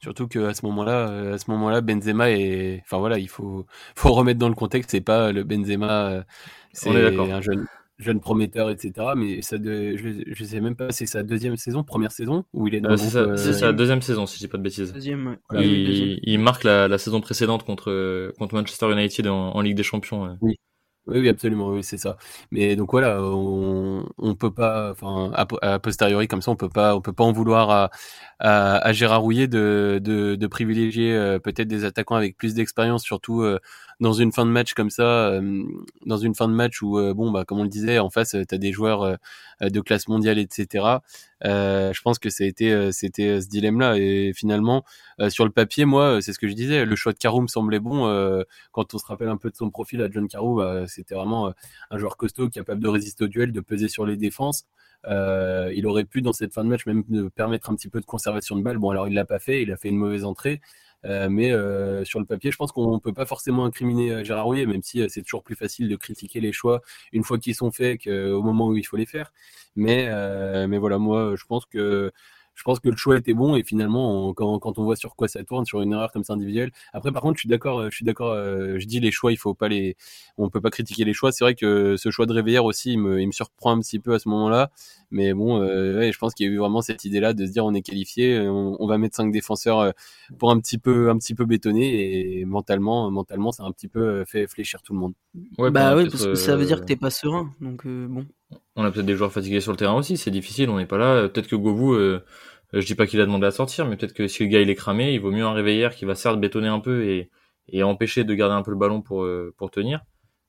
Surtout qu'à ce moment-là, à ce moment-là, Benzema est, enfin voilà, il faut, faut remettre dans le contexte. C'est pas le Benzema, c'est On est d'accord. un jeune, jeune prometteur, etc. Mais ça, de, je, je sais même pas, c'est sa deuxième saison, première saison où il est dans Euh, c'est ça, euh, c'est sa deuxième saison, si je dis pas de bêtises. Deuxième, ouais. Voilà. Oui, deuxième. Il, marque la, la saison précédente contre, euh, contre Manchester United en, en Ligue des Champions. ouais. Oui, oui, absolument, oui, c'est ça. Mais donc voilà, on, on peut pas, enfin, a, po- a posteriori comme ça, on peut pas, on peut pas en vouloir à, à, à Gérard Rouillet de, de, de privilégier euh, peut-être des attaquants avec plus d'expérience, surtout euh, dans une fin de match comme ça, euh, dans une fin de match où, euh, bon, bah, comme on le disait, en face, tu as des joueurs euh, de classe mondiale, etc. Euh, je pense que ça a été, euh, c'était ce dilemme-là. Et finalement, euh, sur le papier, moi, c'est ce que je disais, le choix de Carou me semblait bon. euh, quand on se rappelle un peu de son profil à John Carou, bah, c'était vraiment euh, un joueur costaud, capable de résister au duel, de peser sur les défenses. Euh, il aurait pu, dans cette fin de match, même permettre un petit peu de conservation de balle. Bon, alors il l'a pas fait, il a fait une mauvaise entrée. Mais sur le papier, je pense qu'on peut pas forcément incriminer Gérard Rouillet, même si c'est toujours plus facile de critiquer les choix une fois qu'ils sont faits qu'au moment où il faut les faire. Mais, mais voilà, moi, je pense que je pense que le choix était bon et finalement, quand, quand, on voit sur quoi ça tourne, sur une erreur comme ça individuelle. Après, par contre, je suis d'accord, euh, je suis d'accord. Euh, je dis les choix, il faut pas les, on peut pas critiquer les choix. C'est vrai que ce choix de Réveillère aussi, il me, il me surprend un petit peu à ce moment-là. Mais bon, euh, ouais, je pense qu'il y a eu vraiment cette idée-là de se dire on est qualifié, on, on va mettre cinq défenseurs pour un petit peu, un petit peu bétonner et mentalement, mentalement, ça a un petit peu fait fléchir tout le monde. Ouais, bah oui, parce que ça veut dire que t'es pas serein. Donc bon. On a peut-être des joueurs fatigués sur le terrain aussi, c'est difficile, on n'est pas là. Peut-être que Govou, euh, je dis pas qu'il a demandé à sortir, mais peut-être que si le gars il est cramé, il vaut mieux un réveillère qui va certes bétonner un peu et, et empêcher de garder un peu le ballon pour, euh, pour tenir,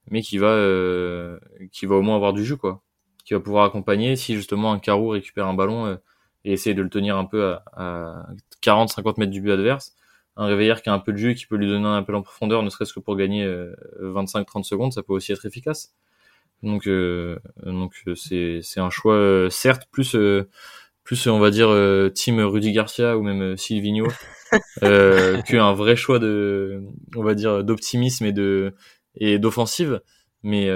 mais qui va, euh, qui va au moins avoir du jus, quoi. Qui va pouvoir accompagner si justement un carreau récupère un ballon euh, et essayer de le tenir un peu à, à 40-50 mètres du but adverse. Un réveillère qui a un peu de jus qui peut lui donner un appel en profondeur, ne serait-ce que pour gagner 25-30 secondes, ça peut aussi être efficace. Donc, euh, donc c'est c'est un choix euh, certes plus euh, plus on va dire team Rudy Garcia ou même Silvino euh, qu'un vrai choix de on va dire d'optimisme et de et d'offensive. Mais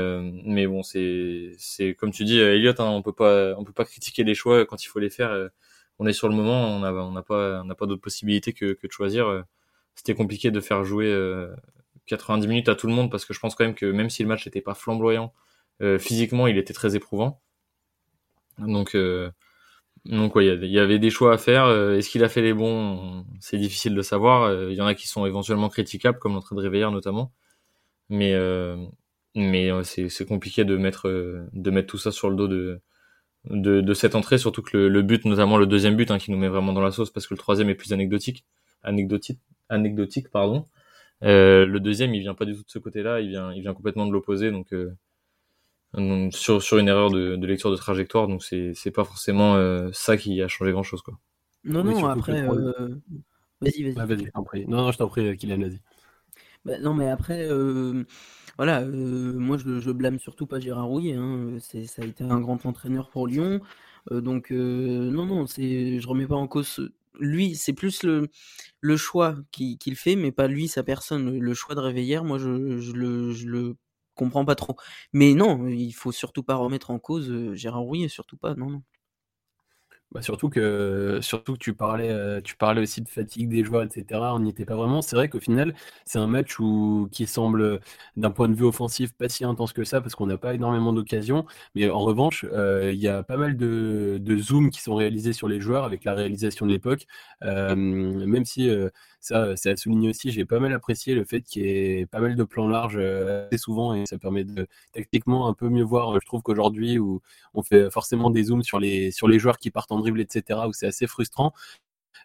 mais bon c'est c'est comme tu dis Elliot, hein, on peut pas on peut pas critiquer les choix quand il faut les faire. on est sur le moment, on a on n'a pas on n'a pas d'autre possibilité que que de choisir. C'était compliqué de faire jouer 90 minutes à tout le monde parce que je pense quand même que même si le match n'était pas flamboyant euh, physiquement, il était très éprouvant. Donc, euh, donc il y avait des choix à faire. Euh, est-ce qu'il a fait les bons? C'est difficile de savoir. Il y en a qui sont éventuellement critiquables, comme l'entrée de Réveillère notamment. Mais mais c'est compliqué de mettre de mettre tout ça sur le dos de de, de cette entrée, surtout que le, but, notamment le deuxième but, hein, qui nous met vraiment dans la sauce, parce que le troisième est plus anecdotique, anecdotique, anecdotique, pardon. Euh, le deuxième, il vient pas du tout de ce côté-là, il vient, il vient complètement de l'opposé, donc sur, sur une erreur de, de lecture de trajectoire. Donc c'est c'est pas forcément euh, ça qui a changé grand chose quoi. Non non après euh... vas-y vas-y. Ah, vas non non je t'en prie Kylian vas-y. Bah, non mais après euh, voilà euh, moi je, je blâme surtout pas Gérard Rouillet hein. c'est ça a été un grand entraîneur pour Lyon donc non non c'est je remets pas en cause lui, c'est plus le, le choix qu'il fait, mais pas lui, sa personne. Le choix de réveiller, moi, je, je, le, je le comprends pas trop. Mais non, il faut surtout pas remettre en cause euh, Gérard Rouillet, surtout pas, non, non. Bah surtout que surtout que tu parlais euh, tu parlais aussi de fatigue des joueurs etc on n'y était pas vraiment c'est vrai qu'au final c'est un match où qui semble d'un point de vue offensif pas si intense que ça parce qu'on n'a pas énormément d'occasions mais en revanche euh, il y a pas mal de de zooms qui sont réalisés sur les joueurs avec la réalisation de l'époque même si ça, c'est à souligner aussi. J'ai pas mal apprécié le fait qu'il y ait pas mal de plans larges euh, assez souvent et ça permet de tactiquement un peu mieux voir. Je trouve qu'aujourd'hui où on fait forcément des zooms sur les sur les joueurs qui partent en dribble, etc., où c'est assez frustrant.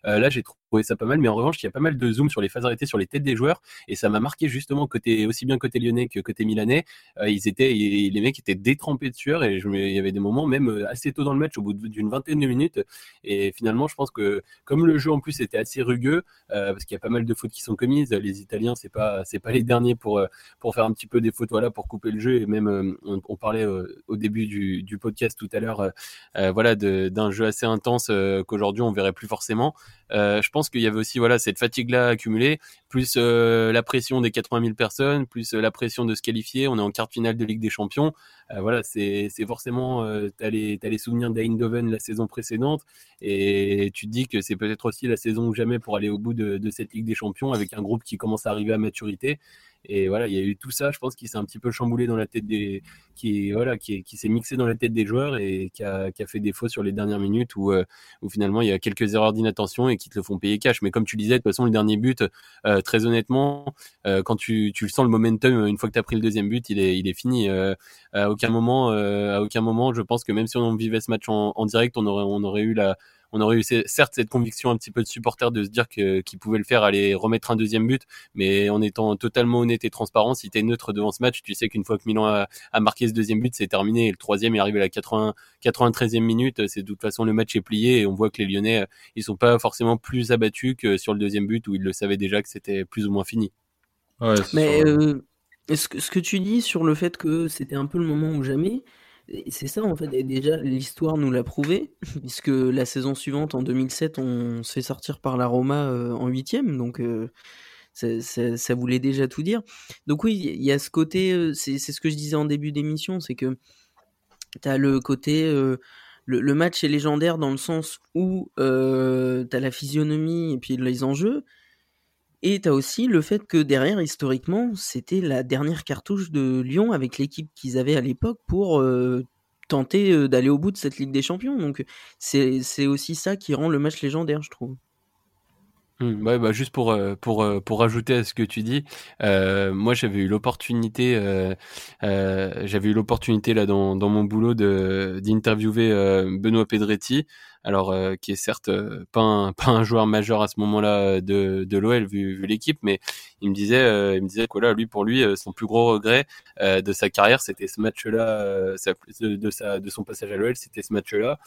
Euh, là, j'ai trouvé ça pas mal, mais en revanche, il y a pas mal de zoom sur les phases arrêtées sur les têtes des joueurs, et ça m'a marqué justement côté aussi bien côté lyonnais que côté milanais. Euh, ils étaient, les mecs étaient détrempés de sueur, et je, il y avait des moments même euh, assez tôt dans le match, au bout d'une vingtaine de minutes. Et finalement, je pense que comme le jeu en plus était assez rugueux, parce qu'il y a pas mal de fautes qui sont commises, les Italiens, c'est pas, c'est pas les derniers pour pour faire un petit peu des fautes, voilà, pour couper le jeu. Et même, on, parlait au début du, du podcast tout à l'heure, voilà, d'un jeu assez intense qu'aujourd'hui on verrait plus forcément. Euh, je pense qu'il y avait aussi voilà cette fatigue-là accumulée, plus euh, la pression des 80 000 personnes, plus euh, la pression de se qualifier. On est en quart finale de Ligue des Champions. voilà, c'est forcément t'as les as les souvenirs d'Eindhoven la saison précédente et tu te dis que c'est peut-être aussi la saison ou jamais pour aller au bout de, de cette Ligue des Champions avec un groupe qui commence à arriver à maturité. Et voilà, il y a eu tout ça, je pense, qui s'est un petit peu chamboulé dans la tête des, qui voilà, qui, qui s'est mixé dans la tête des joueurs et qui a, qui a fait défaut sur les dernières minutes où, euh, où finalement il y a quelques erreurs d'inattention et qui te le font payer cash. Mais comme tu disais, de toute façon, le dernier but, euh, très honnêtement, euh, quand tu, tu sens le momentum, une fois que tu as pris le deuxième but, il est, il est fini. à aucun moment, à aucun moment, je pense que même si on vivait ce match en, en direct, on aurait, on aurait eu la, on aurait eu certes cette conviction un petit peu de supporter de se dire que qu'ils pouvaient le faire, aller remettre un deuxième but, mais en étant totalement honnête et transparent, si tu es neutre devant ce match, tu sais qu'une fois que Milan a, marqué ce deuxième but, c'est terminé. Et le troisième est arrivé à la 80, 93e minute. C'est de toute façon le match est plié et on voit que les Lyonnais, ils sont pas forcément plus abattus que sur le deuxième but où ils le savaient déjà que c'était plus ou moins fini. mais euh, ce, que, ce que tu dis sur le fait que c'était un peu le moment ou jamais, C'est ça en fait. déjà, l'histoire nous l'a prouvé, puisque la saison suivante, en 2007, on se fait sortir par la Roma en huitième. Donc ça, voulait déjà tout dire. Donc oui, il y a ce côté, c'est ce que je disais en début d'émission, c'est que tu le côté... Le, match est légendaire dans le sens où euh, tu as la physionomie et puis les enjeux, et tu as aussi le fait que derrière, historiquement, c'était la dernière cartouche de Lyon avec l'équipe qu'ils avaient à l'époque pour tenter d'aller au bout de cette Ligue des Champions. Donc c'est aussi ça qui rend le match légendaire, je trouve. Mmh, ouais, bah juste pour euh, pour euh, pour rajouter à ce que tu dis, euh, moi j'avais eu l'opportunité, euh, euh, j'avais eu l'opportunité là dans dans mon boulot d'interviewer Benoît Pedretti, alors euh, qui est certes euh, pas un, pas un joueur majeur à ce moment-là euh, de, de l'OL vu, vu l'équipe, mais il me disait, il me disait que voilà, lui pour lui, son plus gros regret de sa carrière, c'était ce match-là, de, de, de son passage à l'OL, c'était ce match-là,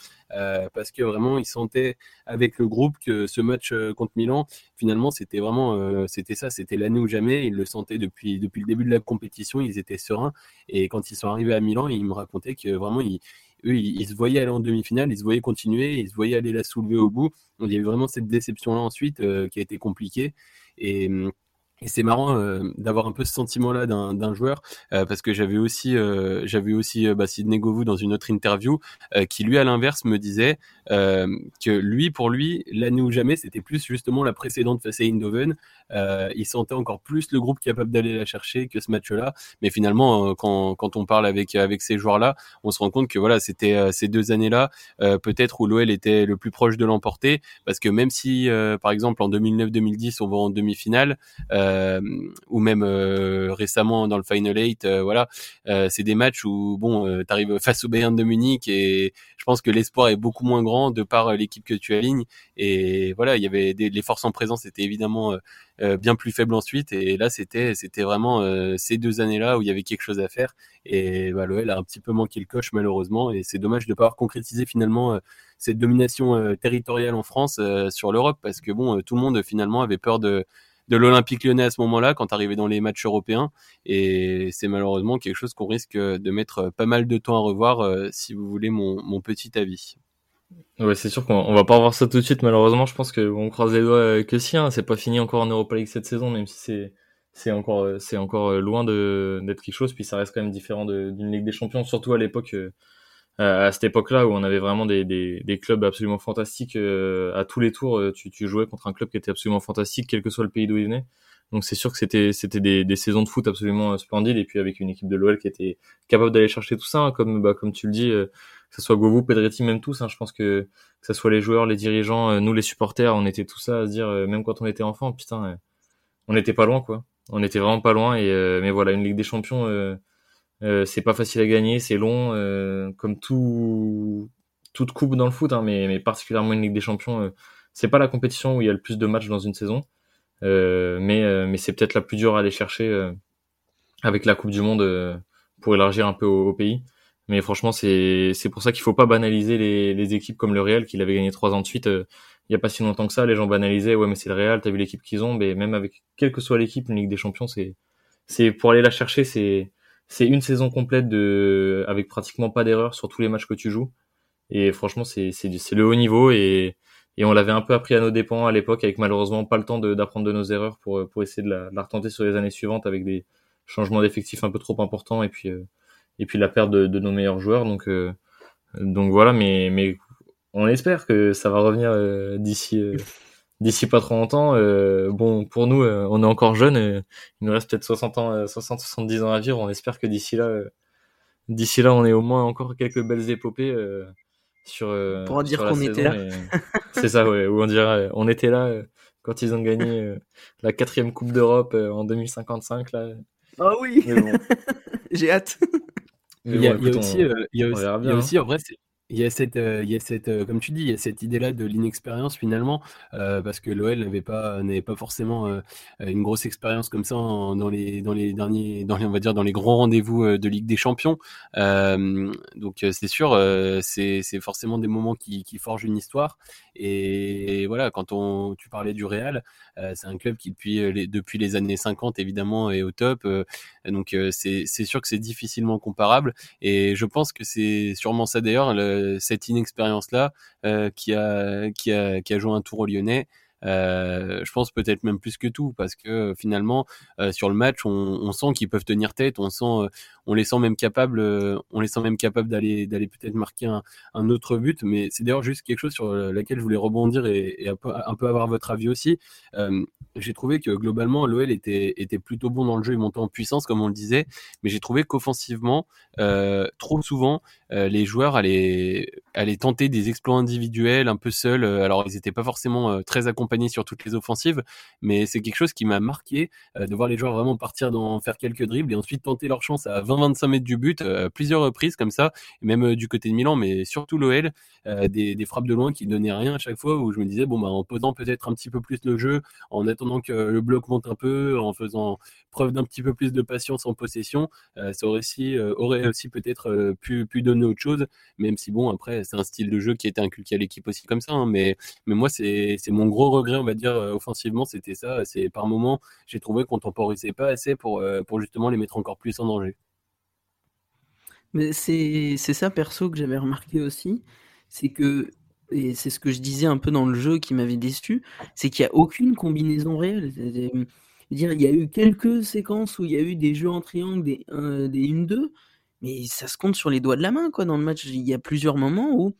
parce que vraiment, il sentait avec le groupe que ce match contre Milan, finalement, c'était vraiment, c'était ça, c'était l'année ou jamais. Il le sentait depuis depuis le début de la compétition, ils étaient sereins, et quand ils sont arrivés à Milan, il me racontait que vraiment, il eux, ils, se voyaient aller en demi-finale, ils se voyaient continuer, ils se voyaient aller la soulever au bout. Il y a eu vraiment cette déception-là ensuite euh, qui a été compliquée. Hum, et c'est marrant euh, d'avoir un peu ce sentiment-là d'un joueur euh, parce que j'avais aussi euh, j'avais aussi bah, Sidney Govou dans une autre interview qui lui à l'inverse me disait que lui pour lui l'année ou jamais c'était plus justement la précédente face à Eindhoven. Il sentait encore plus le groupe capable d'aller la chercher que ce match-là. Mais finalement quand, quand on parle avec avec ces joueurs-là on se rend compte que voilà c'était ces deux années-là peut-être où l'OL était le plus proche de l'emporter. Parce que même si par exemple en 2009-2010 on va en demi-finale euh, ou même euh, récemment dans le Final 8, euh, voilà, c'est des matchs où bon, tu arrives face au Bayern de Munich et je pense que l'espoir est beaucoup moins grand de par l'équipe que tu alignes. Et voilà, il y avait des, les forces en présence étaient évidemment bien plus faibles ensuite. Et là c'était c'était vraiment ces deux années-là où il y avait quelque chose à faire. Et bah, l'OL a un petit peu manqué le coche malheureusement. Et c'est dommage de pas avoir concrétisé finalement cette domination territoriale en France sur l'Europe parce que bon tout le monde finalement avait peur de de l'Olympique lyonnais à ce moment-là quand arrivé dans les matchs européens. Et c'est malheureusement quelque chose qu'on risque de mettre pas mal de temps à revoir euh, si vous voulez mon, mon petit avis. Ouais, c'est sûr qu'on va pas revoir ça tout de suite. Malheureusement, je pense qu'on croise les doigts euh, que si. Hein, c'est pas fini encore en Europa League cette saison, même si c'est c'est encore euh, c'est encore loin de d'être quelque chose. Puis ça reste quand même différent d'une Ligue des Champions, surtout à l'époque à cette époque-là où on avait vraiment des, des, des clubs absolument fantastiques euh, à tous les tours. Euh, tu, tu, jouais contre un club qui était absolument fantastique, quel que soit le pays d'où il venait. Donc c'est sûr que c'était c'était des, des, saisons de foot absolument euh, splendides et puis avec une équipe de l'OL qui était capable d'aller chercher tout ça, hein, comme bah, comme tu le dis, que ce soit Govou, Pedretti, même tous. Hein, je pense que que ce soit les joueurs, les dirigeants, nous les supporters, on était tout ça à se dire, même quand on était enfant, putain, on n'était pas loin quoi. On était vraiment pas loin et mais voilà une Ligue des Champions euh, c'est pas facile à gagner, c'est long, euh, comme tout toute coupe dans le foot, hein, mais, mais, particulièrement une Ligue des Champions. Euh, c'est pas la compétition où il y a le plus de matchs dans une saison, mais mais c'est peut-être la plus dure à aller chercher avec la Coupe du Monde pour élargir un peu au, pays. Mais franchement, c'est pour ça qu'il faut pas banaliser les, les équipes comme le Real, qu'il avait gagné trois ans de suite. il y a pas si longtemps que ça, les gens banalisaient. Ouais, mais c'est le Real. T'as vu l'équipe qu'ils ont, mais même avec quelle que soit l'équipe, une Ligue des Champions, c'est pour aller la chercher, c'est c'est une saison complète de avec pratiquement pas d'erreur sur tous les matchs que tu joues. Et franchement, c'est c'est le haut niveau et et on l'avait un peu appris à nos dépens à l'époque, avec malheureusement pas le temps d'apprendre de, nos erreurs pour pour essayer de la, retenter sur les années suivantes avec des changements d'effectifs un peu trop importants et puis euh, et puis la perte de, de nos meilleurs joueurs. Donc euh, donc voilà, mais mais on espère que ça va revenir euh, d'ici d'ici pas trop longtemps. Euh, bon, pour nous, euh, on est encore jeunes. il nous reste peut-être 60 ans, 60, euh, 70 ans à vivre. On espère que d'ici là, d'ici là, on est au moins encore quelques belles épopées sur. Pour dire qu'on était là. C'est ça, ouais. Où on dirait, on était là quand ils ont gagné la quatrième Coupe d'Europe en 2055 là. Ah oui. J'ai hâte. Il y, a, aussi, il y a aussi, en vrai, Il y a cette, euh, il y a cette, euh, comme tu dis, il y a cette idée-là de l'inexpérience finalement, euh, parce que l'OL n'avait pas, n'avait pas forcément une grosse expérience comme ça dans les, dans les derniers, dans les, on va dire dans les grands rendez-vous de Ligue des Champions. donc c'est sûr, c'est, c'est forcément des moments qui, forgent une histoire. Et, voilà, quand on, tu parlais du Real, c'est un club qui depuis les, depuis les années 50 évidemment est au top. donc c'est, c'est sûr que c'est difficilement comparable. Et je pense que c'est sûrement ça d'ailleurs. Le, cette inexpérience-là euh, qui, a, qui, a, qui a joué un tour au Lyonnais. Euh, je pense peut-être même plus que tout parce que finalement euh, sur le match on, on sent qu'ils peuvent tenir tête on sent on les sent même capables, euh, on les sent même d'aller d'aller peut-être marquer un, autre but. Mais c'est d'ailleurs juste quelque chose sur laquelle je voulais rebondir et, un, peu, avoir votre avis aussi. Euh, j'ai trouvé que globalement l'OL était était plutôt bon dans le jeu et montait en puissance comme on le disait, mais j'ai trouvé qu'offensivement, euh, trop souvent, euh, les joueurs allaient allaient tenter des exploits individuels un peu seuls. Alors ils n'étaient pas forcément très accompagnés sur toutes les offensives, mais c'est quelque chose qui m'a marqué de voir les joueurs vraiment partir dans faire quelques dribbles et ensuite tenter leur chance à 20 25 mètres du but, euh, plusieurs reprises comme ça, même euh, du côté de Milan, mais surtout l'OL, euh, des, frappes de loin qui donnaient rien à chaque fois, où je me disais, bon, bah, en posant peut-être un petit peu plus le jeu, en attendant que le bloc monte un peu, en faisant preuve d'un petit peu plus de patience en possession, ça aurait aussi, aurait aussi peut-être pu, donner autre chose, même si bon, après, c'est un style de jeu qui été inculqué à l'équipe aussi comme ça, hein, mais, mais moi, c'est mon gros regret, on va dire, offensivement, c'était ça, c'est par moment, j'ai trouvé qu'on temporisait pas assez pour, pour justement les mettre encore plus en danger. Mais c'est ça perso que j'avais remarqué aussi, c'est que et c'est ce que je disais un peu dans le jeu qui m'avait déçu, c'est qu'il y a aucune combinaison réelle. dire, il y a eu quelques séquences où il y a eu des jeux en triangle, des, des 1-2, mais ça se compte sur les doigts de la main, quoi, dans le match. Il y a plusieurs moments où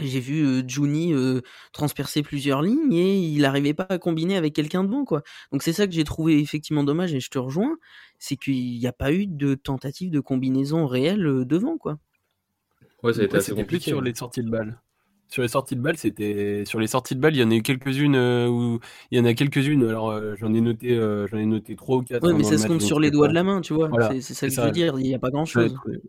j'ai vu euh, Juni euh, transpercer plusieurs lignes et il n'arrivait pas à combiner avec quelqu'un devant, quoi. Donc c'est ça que j'ai trouvé effectivement dommage et je te rejoins, c'est qu'il n'y a pas eu de tentative de combinaison réelle euh, devant, quoi. Ouais, ça a été assez compliqué sur les sorties de balles. Sur les sorties de balles, c'était sur les sorties de balles, il y en a eu quelques-unes où il y en a quelques-unes. Alors j'en ai noté, j'en ai noté trois ou quatre. Ouais, mais ça se compte sur les doigts de la main, tu vois. c'est ça que je veux dire. Il n'y a pas grand-chose. Ouais,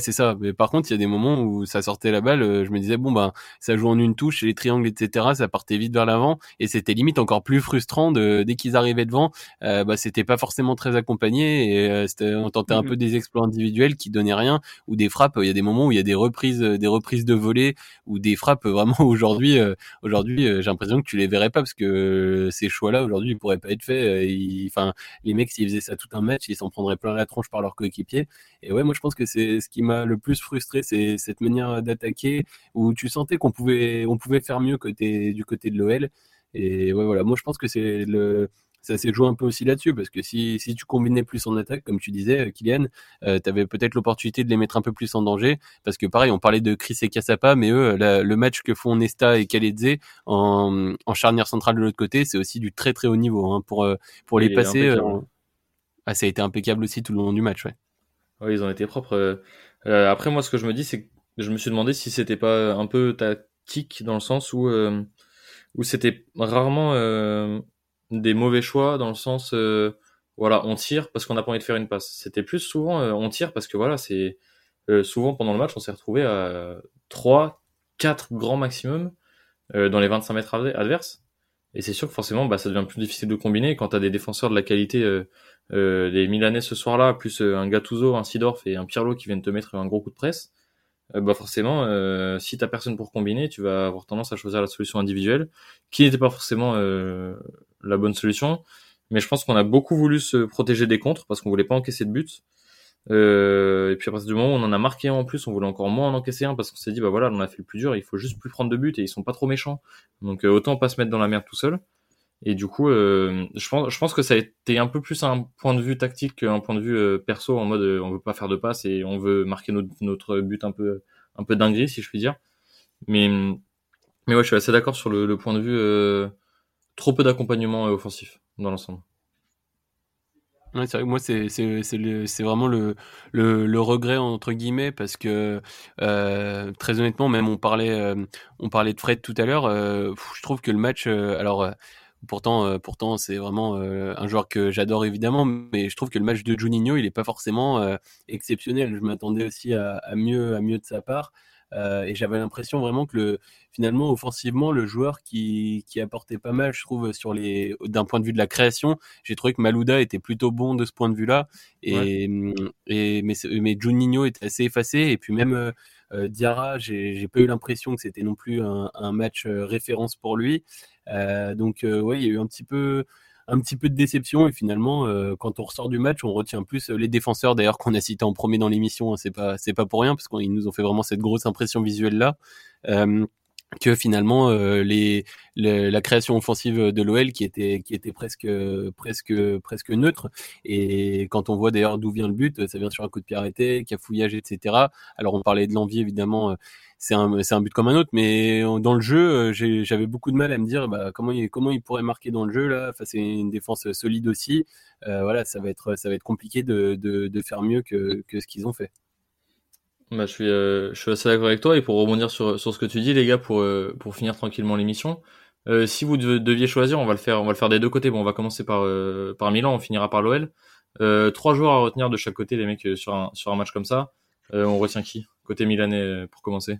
c'est ça. Mais par contre, il y a des moments où ça sortait la balle, euh, je me disais bon ben ça joue en une touche, les triangles, etc. Ça partait vite vers l'avant et c'était limite encore plus frustrant de dès qu'ils arrivaient devant, euh, bah c'était pas forcément très accompagné et euh, on tentait un mmh peu des exploits individuels qui donnaient rien ou des frappes. Il y a des moments où il y a des reprises, des reprises de volée ou des frappes vraiment aujourd'hui. aujourd'hui, j'ai l'impression que tu les verrais pas parce que ces choix-là aujourd'hui ils pourraient pas être faits. Enfin, les mecs s'ils faisaient ça tout un match, ils s'en prendraient plein la tronche par leurs coéquipiers. Et ouais, moi je pense que c'est ce qui m'a le plus frustré, c'est cette manière d'attaquer où tu sentais qu'on pouvait, on pouvait faire mieux côté, du côté de l'OL. Et ouais, voilà, moi je pense que c'est le, ça s'est joué un peu aussi là-dessus parce que si, si tu combinais plus en attaque, comme tu disais, Kylian, euh, tu avais peut-être l'opportunité de les mettre un peu plus en danger parce que pareil, on parlait de Chris et Cassapa, mais eux, le match que font Nesta et Kaledze en, en charnière centrale de l'autre côté, c'est aussi du très très haut niveau hein, pour, euh, pour les passer. Euh, ah, ça a été impeccable aussi tout le long du match, ouais. Oui, ils ont été propres. Euh, euh, après, moi, ce que je me dis, c'est que je me suis demandé si c'était pas un peu tactique dans le sens où, euh, où c'était rarement des mauvais choix dans le sens, voilà, on tire parce qu'on n'a pas envie de faire une passe. C'était plus souvent, on tire parce que voilà, c'est souvent pendant le match, on s'est retrouvé à 3, 4 grands maximum dans les 25 mètres adverses. Et c'est sûr que forcément, bah, ça devient plus difficile de combiner quand tu as des défenseurs de la qualité euh, les Milanais ce soir-là, plus euh, un Gattuso, un Sidorf et un Pirlo qui viennent te mettre un gros coup de presse, euh, bah forcément, euh, si t'as personne pour combiner, tu vas avoir tendance à choisir la solution individuelle, qui n'était pas forcément la bonne solution. Mais je pense qu'on a beaucoup voulu se protéger des contres parce qu'on voulait pas encaisser de buts. Euh, et puis à partir du moment où on en a marqué un en plus, on voulait encore moins en encaisser un parce qu'on s'est dit bah voilà, on a fait le plus dur, il faut juste plus prendre de buts et ils sont pas trop méchants. Donc autant pas se mettre dans la merde tout seul. Et du coup, euh, je, pense, je pense que ça a été un peu plus un point de vue tactique qu'un point de vue euh, perso, en mode euh, on veut pas faire de passe et on veut marquer notre, notre but un peu, un peu dinguerie, si je puis dire. Mais, mais ouais, je suis assez d'accord sur le, le, point de vue trop peu d'accompagnement offensif dans l'ensemble. Ouais, c'est vrai que moi, c'est, c'est, c'est, c'est vraiment le, le, le, regret, entre guillemets, parce que, euh, très honnêtement, même on parlait, on parlait de Fred tout à l'heure, je trouve que le match, alors, Pourtant, euh, pourtant, c'est vraiment euh, un joueur que j'adore évidemment, mais je trouve que le match de Juninho, il est pas forcément euh, exceptionnel. Je m'attendais aussi à, à, mieux, à mieux de sa part. Euh, et j'avais l'impression vraiment que le, finalement, offensivement, le joueur qui, qui apportait pas mal, je trouve, sur les, d'un point de vue de la création, j'ai trouvé que Malouda était plutôt bon de ce point de vue-là. Et, et mais, mais Juninho était assez effacé. Et puis même Diarra, j'ai pas eu l'impression que c'était non plus un, un match euh, référence pour lui. Euh, donc ouais, il y a eu un petit peu un petit peu de déception et finalement euh, quand on ressort du match on retient plus euh, les défenseurs d'ailleurs qu'on a cité en premier dans l'émission hein, c'est pas c'est pas pour rien parce qu'ils nous ont fait vraiment cette grosse impression visuelle là euh, que finalement euh, les, la création offensive de l'OL qui était qui était presque presque presque neutre et quand on voit d'ailleurs d'où vient le but ça vient sur un coup de pied arrêté cafouillage etc alors on parlait de l'envie évidemment c'est un, c'est un but comme un autre, mais dans le jeu, euh, j'avais beaucoup de mal à me dire bah, comment, il, comment il pourrait marquer dans le jeu là. Enfin, c'est une défense solide aussi. Euh, voilà, ça va être, ça va être compliqué de, de, de faire mieux que, que ce qu'ils ont fait. Bah, je suis, euh, je suis assez d'accord avec toi et pour rebondir sur, sur ce que tu dis, les gars, pour, euh, pour finir tranquillement l'émission. Euh, si vous deviez choisir, on va le faire, on va le faire des deux côtés. Bon, on va commencer par par Milan, on finira par l'OL. trois joueurs à retenir de chaque côté, les mecs, sur un sur un match comme ça. on retient qui Côté milanais, euh, pour commencer?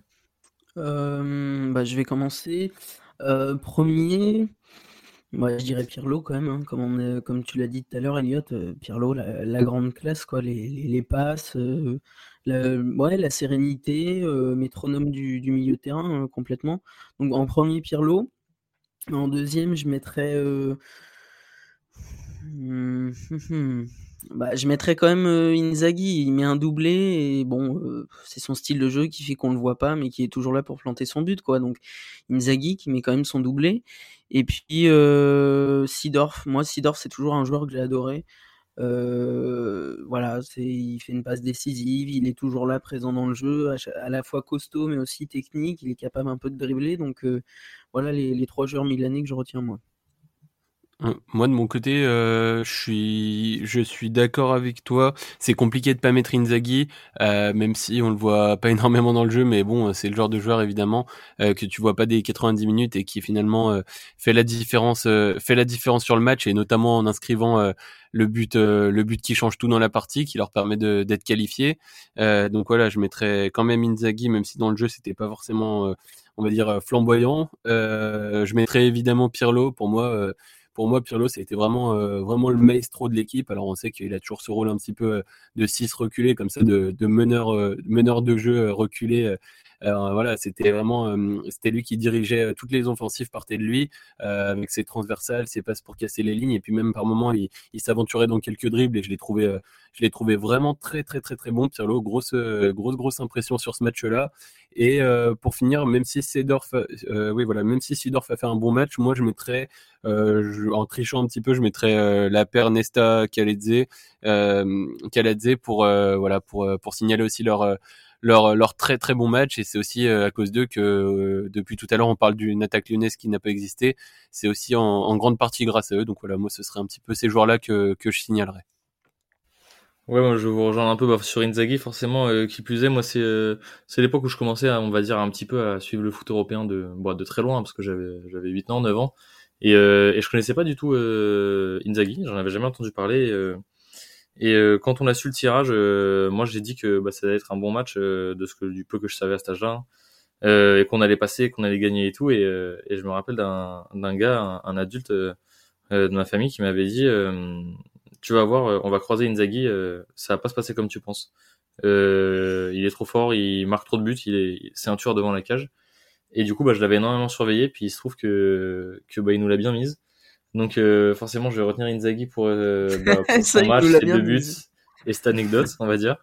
Euh, bah, je vais commencer. Euh, premier, je dirais Pirlo quand même, hein, comme, on comme tu l'as dit tout à l'heure, Elliot, Pirlo, la, grande classe, quoi, les, les, passes, la, ouais, la sérénité, métronome du, du, milieu de terrain complètement. Donc en premier, Pirlo. En deuxième, je mettrais. Hmm, hmm, hmm. Bah, je mettrais quand même euh, Inzaghi, il met un doublé et bon, euh, c'est son style de jeu qui fait qu'on le voit pas, mais qui est toujours là pour planter son but, quoi. Donc Inzaghi qui met quand même son doublé. Et puis euh, Sidorf, moi Sidorf c'est toujours un joueur que j'ai adoré. Euh, voilà, c'est, il fait une passe décisive, il est toujours là, présent dans le jeu, à, la fois costaud mais aussi technique, il est capable un peu de dribbler. Donc voilà les, les trois joueurs milanais que je retiens moi. Euh, moi de mon côté, euh, je suis, je suis d'accord avec toi. C'est compliqué de pas mettre Inzaghi, euh, même si on le voit pas énormément dans le jeu, mais bon, c'est le genre de joueur évidemment euh, que tu vois pas des 90 minutes et qui finalement euh, fait la différence, fait la différence sur le match et notamment en inscrivant le but, le but qui change tout dans la partie, qui leur permet d'être qualifiés. donc voilà, je mettrais quand même Inzaghi, même si dans le jeu c'était pas forcément, on va dire flamboyant. je mettrais évidemment Pirlo pour moi pour moi, Pirlo, c'était vraiment, euh, vraiment le maestro de l'équipe. Alors, on sait qu'il a toujours ce rôle un petit peu euh, de 6 reculé, comme ça, de, meneur, euh, meneur de jeu reculé voilà, c'était vraiment, euh, c'était lui qui dirigeait euh, toutes les offensives partaient de lui avec ses transversales, ses passes pour casser les lignes et puis même par moments il, il s'aventurait dans quelques dribbles et je l'ai trouvé, je l'ai trouvé vraiment très très très très bon. Pirlo, grosse grosse grosse impression sur ce match-là. Et pour finir, même si Sedorf, oui voilà, même si Sidorf a fait un bon match, moi je mettrais, je, en trichant un petit peu, je mettrais la paire Nesta Kaledze, Kaledze pour voilà pour pour signaler aussi leur leur, leur très très bon match et c'est aussi euh, à cause d'eux que euh, depuis tout à l'heure on parle d'une attaque lyonnaise qui n'a pas existé. C'est aussi en, en, grande partie grâce à eux. Donc voilà, moi ce serait un petit peu ces joueurs-là que, que je signalerais. Ouais, moi je vous rejoins un peu bah, sur Inzaghi, forcément. Euh, qui plus est, moi c'est c'est l'époque où je commençais, à, on va dire un petit peu à suivre le foot européen de bon, de très loin parce que j'avais j'avais 8 ans, 9 ans et, et je connaissais pas du tout Inzaghi, j'en avais jamais entendu parler. Et euh, quand on a su le tirage, euh, moi j'ai dit que bah, ça allait être un bon match euh, de ce que du peu que je savais à cet âge-là, et qu'on allait passer, qu'on allait gagner et tout. Et, et je me rappelle d'un gars, un, adulte de ma famille, qui m'avait dit "Tu vas voir, on va croiser Inzaghi, ça va pas se passer comme tu penses. il est trop fort, il marque trop de buts, il est, c'est un tueur devant la cage." Et du coup, bah, je l'avais énormément surveillé, puis il se trouve que que bah, il nous l'a bien mise. Donc euh, forcément, je vais retenir Inzaghi pour, euh, bah, pour son match, ses deux buts et cette anecdote, on va dire.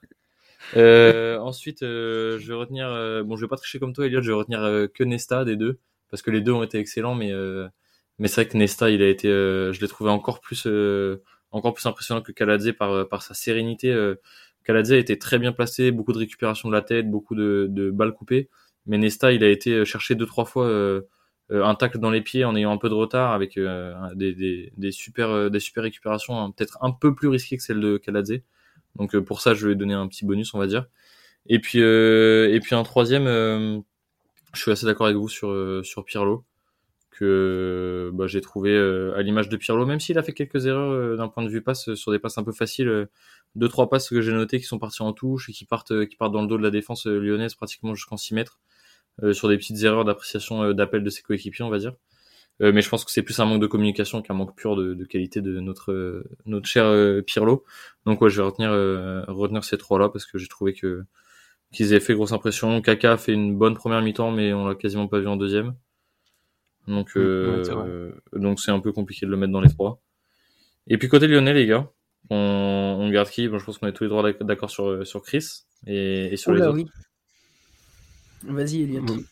Euh, ensuite, euh, je vais retenir. Euh, bon, je vais pas tricher comme toi, Elliot. Je vais retenir que Nesta des deux parce que les deux ont été excellents, mais mais c'est vrai que Nesta, il a été, je l'ai trouvé encore plus encore plus impressionnant que Kaladze par par sa sérénité. Kaladze a été très bien placé, beaucoup de récupération de la tête, beaucoup de, de balles coupées. Mais Nesta, il a été cherché deux trois fois euh, un tacle dans les pieds en ayant un peu de retard avec euh, des, des, des, super euh, des super récupérations hein, peut-être un peu plus risquées que celle de Kaladze. Donc pour ça, je vais donner un petit bonus, on va dire. Et puis et puis un troisième, je suis assez d'accord avec vous sur sur Pirlo que bah, j'ai trouvé à l'image de Pirlo, même s'il a fait quelques erreurs d'un point de vue passe sur des passes un peu faciles, deux trois passes que j'ai notées qui sont parties en touche et qui partent qui partent dans le dos de la défense lyonnaise pratiquement jusqu'en 6 mètres sur des petites erreurs d'appréciation d'appel de ses coéquipiers on va dire euh, mais je pense que c'est plus un manque de communication qu'un manque pur de, de, qualité de notre notre cher euh, Pirlo. Donc ouais, je vais retenir euh, retenir ces trois là parce que j'ai trouvé que qu'ils avaient fait grosse impression. Kaka a fait une bonne première mi-temps, mais on l'a quasiment pas vu en deuxième. Donc euh, donc c'est un peu compliqué de le mettre dans les trois. Et puis côté Lyonnais les gars, on, on garde qui? Bon, Je pense qu'on est tous les trois d'accord sur sur Chris et, et sur les autres. Oui. Vas-y Eliott.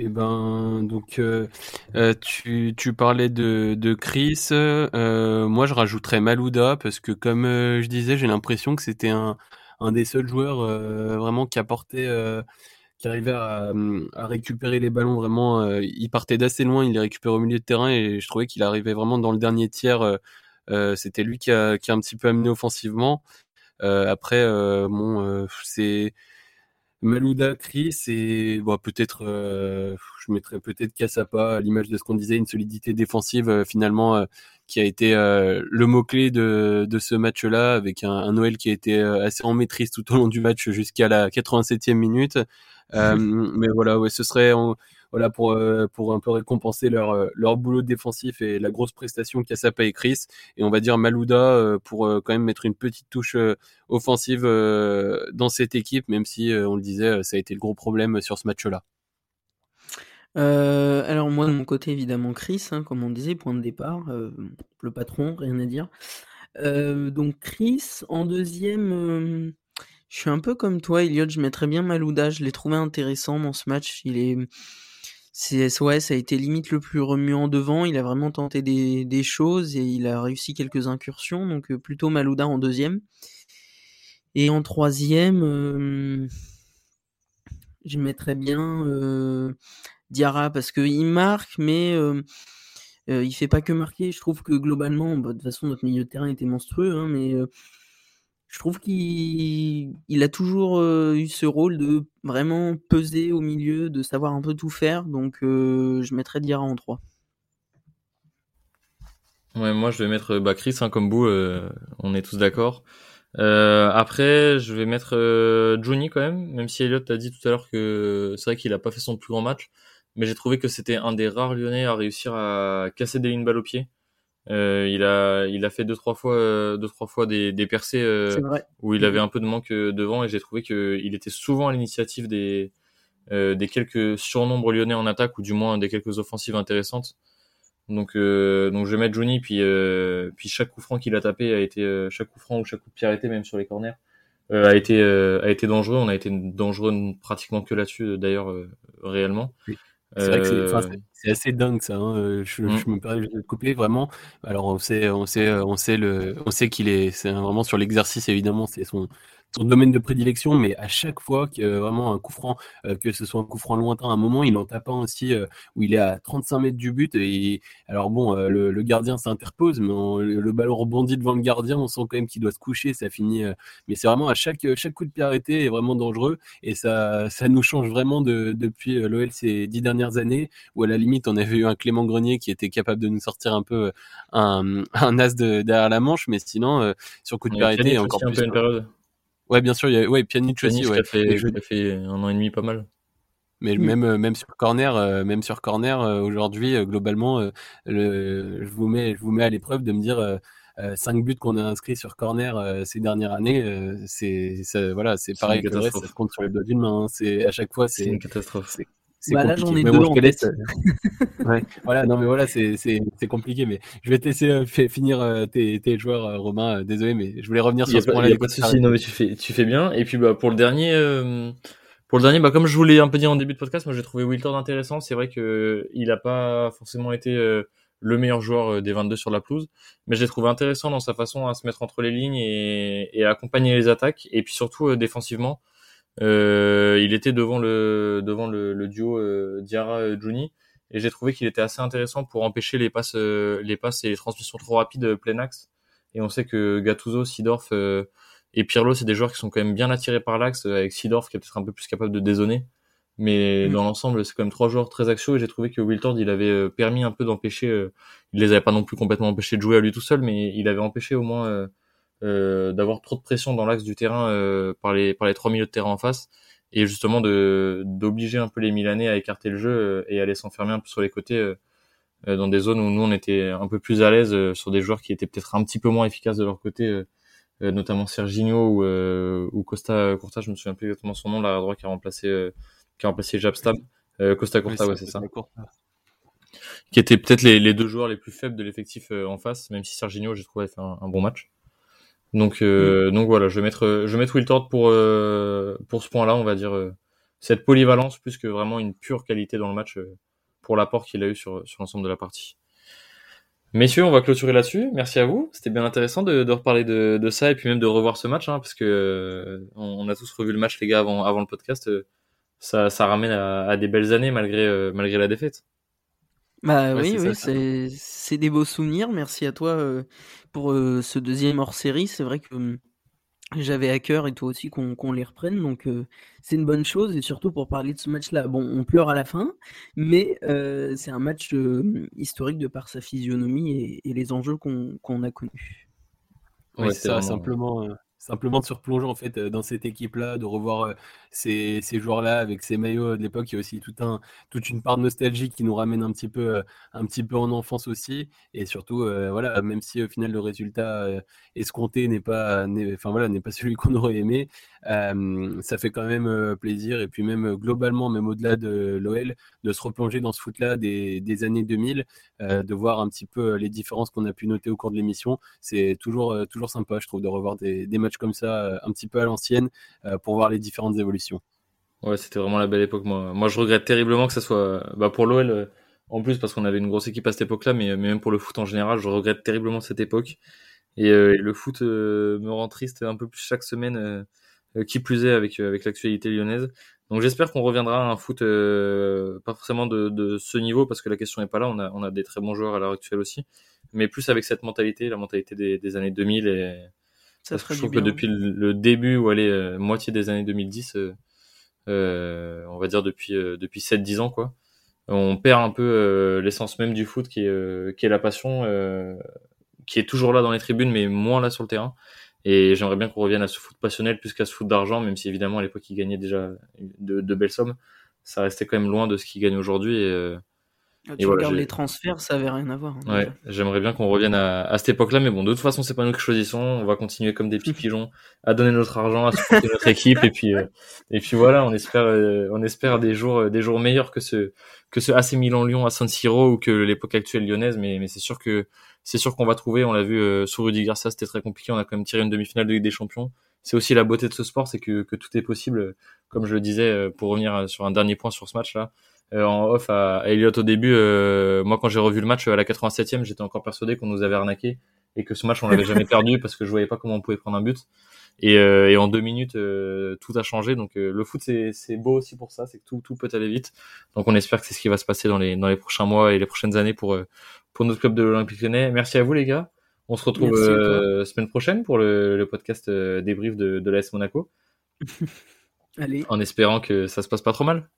Eh ben, donc, euh, euh, tu, tu parlais de, de Chris. Euh, moi, je rajouterais Malouda parce que, comme je disais, j'ai l'impression que c'était un, un des seuls joueurs vraiment qui apportait, qui arrivait à, à, récupérer les ballons. Vraiment, il partait d'assez loin, il les récupérait au milieu de terrain et je trouvais qu'il arrivait vraiment dans le dernier tiers. c'était lui qui a, qui a un petit peu amené offensivement. après, bon, c'est Malouda, Chris et bon, peut-être, euh, je mettrais peut-être Cassapa à l'image de ce qu'on disait, une solidité défensive euh, finalement euh, qui a été le mot clé de, de ce match-là, avec un, un, Noël qui a été assez en maîtrise tout au long du match jusqu'à la 87e minute. mais voilà, ouais, ce serait voilà pour euh, pour un peu récompenser leur euh, leur boulot défensif et la grosse prestation Cassapa et Chris et on va dire Malouda euh, pour quand même mettre une petite touche offensive dans cette équipe même si on le disait ça a été le gros problème sur ce match-là. alors moi de mon côté évidemment Chris, hein, comme on disait, point de départ, le patron, rien à dire. donc Chris en deuxième, je suis un peu comme toi, Elliot, je mettrais bien Malouda, je l'ai trouvé intéressant dans ce match. Il est, ça a été limite le plus remuant devant. Il a vraiment tenté des, choses et il a réussi quelques incursions. Donc euh, plutôt Malouda en deuxième. Et en troisième, euh, je mettrais bien euh, Diarra parce qu'il marque, mais euh, il fait pas que marquer. Je trouve que globalement, bah, de toute façon, notre milieu de terrain était monstrueux, hein, mais je trouve qu'il il a toujours eu ce rôle de vraiment peser au milieu, de savoir un peu tout faire. Donc je mettrais Diarra en 3. Ouais, moi je vais mettre bah, Chris hein, comme euh, on est tous d'accord. après, je vais mettre Johnny quand même, même si Elliot t'a dit tout à l'heure que c'est vrai qu'il a pas fait son plus grand match, mais j'ai trouvé que c'était un des rares Lyonnais à réussir à casser des lignes balles au pied. Euh, il a il a fait deux trois fois euh, deux trois fois des, des percées euh, où il avait mm-hmm. un peu de manque devant et j'ai trouvé que il était souvent à l'initiative des des quelques surnombres lyonnais en attaque ou du moins des quelques offensives intéressantes. Donc donc je vais mettre Johnny puis puis chaque coup franc qu'il a tapé a été chaque coup franc ou chaque coup de pied arrêté même sur les corners a été a été dangereux. On a été dangereux pratiquement que là-dessus d'ailleurs réellement. C'est vrai que c'est, euh, assez dingue ça. Hein. Euh, je, je, me permets de couper vraiment. Alors on sait, on sait, on sait le, on sait qu'il est, c'est vraiment sur l'exercice évidemment, c'est son, son domaine de prédilection, mais à chaque fois que euh, vraiment un coup franc, euh, que ce soit un coup franc lointain, à un moment, il en tape un aussi euh, où il est à 35 mètres du but. Et alors bon, le, le, gardien s'interpose, mais le ballon rebondit devant le gardien. On sent quand même qu'il doit se coucher. Ça finit, mais c'est vraiment à chaque chaque coup de pied arrêté est vraiment dangereux et ça ça nous change vraiment de, depuis l'OL ces dix dernières années où à la limite on avait eu un Clément Grenier qui était capable de nous sortir un peu un, un as de, derrière la manche, mais sinon sur coup de pied arrêté encore plus. Ouais, bien sûr, il y a ouais, Pjanic, aussi. Ouais. Fait, a fait un an et demi pas mal. Mais mm. même euh, même sur corner, euh, même sur corner euh, aujourd'hui, globalement, le, je vous mets je vous mets à l'épreuve de me dire cinq buts qu'on a inscrits sur corner ces dernières années, c'est voilà, c'est pareil que ça se compte sur les doigts d'une main. Hein. C'est à chaque fois, c'est une catastrophe. Bah là, j'en ai deux en ouais. Voilà, non mais voilà, c'est compliqué. Mais je vais te laisser euh, finir euh, tes, tes, joueurs, euh, Romain. désolé, mais je voulais revenir sur ce point-là. Non mais tu fais, tu fais bien. Et puis bah pour le dernier, pour le dernier, bah comme je vous l'ai un peu dit en début de podcast, moi j'ai trouvé Wilton intéressant. C'est vrai que il n'a pas forcément été le meilleur joueur des 22 sur la pelouse, mais je l'ai trouvé intéressant dans sa façon à se mettre entre les lignes et, et à accompagner les attaques. Et puis surtout défensivement. Euh, il était devant le devant le, le duo euh, Diarra Juni et j'ai trouvé qu'il était assez intéressant pour empêcher les passes euh, les passes et les transmissions trop rapides plein axe. Et on sait que Gattuso, Sidorf et Pirlo, c'est des joueurs qui sont quand même bien attirés par l'axe, avec Sidorf qui est peut-être un peu plus capable de dézonner. Mais mm. dans l'ensemble, c'est quand même trois joueurs très axiaux et j'ai trouvé que Wiltord, il avait permis un peu d'empêcher, il les avait pas non plus complètement empêchés de jouer à lui tout seul, mais il avait empêché au moins d'avoir trop de pression dans l'axe du terrain par les par les trois milieux de terrain en face et justement de d'obliger un peu les Milanais à écarter le jeu et à aller s'enfermer un peu sur les côtés dans des zones où nous on était un peu plus à l'aise sur des joueurs qui étaient peut-être un petit peu moins efficaces de leur côté notamment Serginho ou, ou Costa Curta je me souviens plus exactement son nom là à droite qui a remplacé qui a remplacé Jabstam Costa Curta ouais c'est ça qui étaient peut-être les, les, deux joueurs les plus faibles de l'effectif euh, en face, même si Serginho, j'ai trouvé, a fait un, bon match. Donc, euh, mm. donc voilà, je vais mettre, je vais mettre Wiltord pour, euh, pour ce point-là, on va dire, cette polyvalence plus que vraiment une pure qualité dans le match pour l'apport qu'il a eu sur, sur l'ensemble de la partie. Messieurs, on va clôturer là-dessus. Merci à vous. C'était bien intéressant de, de reparler de, de, ça et puis même de revoir ce match, hein, parce que on, a tous revu le match, les gars, avant, avant le podcast. Ça, ça ramène à, à des belles années malgré, malgré la défaite. Bah oui, oui, c'est des beaux souvenirs. Merci à toi euh, pour euh, ce deuxième hors-série. C'est vrai que hum, j'avais à cœur et toi aussi qu'on les reprenne, donc euh, c'est une bonne chose et surtout pour parler de ce match-là. Bon, on pleure à la fin, mais c'est un match historique de par sa physionomie et, les enjeux qu'on a connus. Oui, c'est ça, simplement simplement de se replonger en fait dans cette équipe-là, de revoir ces, ces joueurs-là avec ces maillots de l'époque. Il y a aussi toute une part de nostalgie qui nous ramène un petit peu, un petit peu en enfance aussi. Et surtout, voilà, même si au final le résultat escompté n'est pas, enfin voilà, n'est pas celui qu'on aurait aimé, ça fait quand même plaisir. Et puis même globalement, même au-delà de l'OL, de se replonger dans ce foot-là des, années 2000, de voir un petit peu les différences qu'on a pu noter au cours de l'émission. C'est toujours, toujours sympa, je trouve, de revoir des, des comme ça, un petit peu à l'ancienne, pour voir les différentes évolutions Ouais, c'était vraiment la belle époque. Moi, moi, je regrette terriblement que ça soit, bah, pour l'OL, euh, en plus, parce qu'on avait une grosse équipe à cette époque-là, mais, même pour le foot en général, je regrette terriblement cette époque. Et, euh, le foot euh, me rend triste un peu plus chaque semaine, qui plus est avec, avec l'actualité lyonnaise. Donc j'espère qu'on reviendra à un foot pas forcément de, ce niveau parce que la question n'est pas là. On a, on a des très bons joueurs à l'heure actuelle aussi, mais plus avec cette mentalité, la mentalité des, des années 2000 et, je trouve que depuis le début, ou allez, euh, moitié des années 2010, euh, euh, on va dire depuis depuis 7-10 ans, quoi, on perd un peu l'essence même du foot, qui est qui est la passion, qui est toujours là dans les tribunes, mais moins là sur le terrain. Et j'aimerais bien qu'on revienne à ce foot passionnel plus qu'à ce foot d'argent, même si évidemment à l'époque il gagnait déjà de, de, belles sommes. Ça restait quand même loin de ce qu'il gagne aujourd'hui. Et, ah, tu regardes les transferts, ça avait rien à voir. Hein, ouais, j'aimerais bien qu'on revienne à, à cette époque-là, mais bon, de toute façon, c'est pas nous qui choisissons. On va continuer comme des petits pigeons à donner notre argent, à supporter notre équipe, et puis, euh, et puis voilà, on espère, euh, on espère des jours, euh, des jours meilleurs que ce, que ce AC Milan-Lyon à San Siro ou que l'époque actuelle lyonnaise, mais, mais c'est sûr que, c'est sûr qu'on va trouver. On l'a vu sous Rudy Garcia, c'était très compliqué. On a quand même tiré une demi-finale de Ligue des Champions. C'est aussi la beauté de ce sport, c'est que, que tout est possible. Comme je le disais, pour revenir sur un dernier point sur ce match-là, euh, en off à, Elliott au début. Euh, moi, quand j'ai revu le match à la 87e, j'étais encore persuadé qu'on nous avait arnaqué et que ce match on l'avait jamais perdu parce que je voyais pas comment on pouvait prendre un but. Et, euh, et en deux minutes, tout a changé. Donc le foot, c'est beau aussi pour ça, c'est que tout, tout peut aller vite. Donc on espère que c'est ce qui va se passer dans les, dans les prochains mois et les prochaines années pour, pour notre club de l'Olympique Lyonnais. Merci à vous les gars. On se retrouve semaine prochaine pour le, le podcast débrief de, de l'AS Monaco. Allez. En espérant que ça se passe pas trop mal.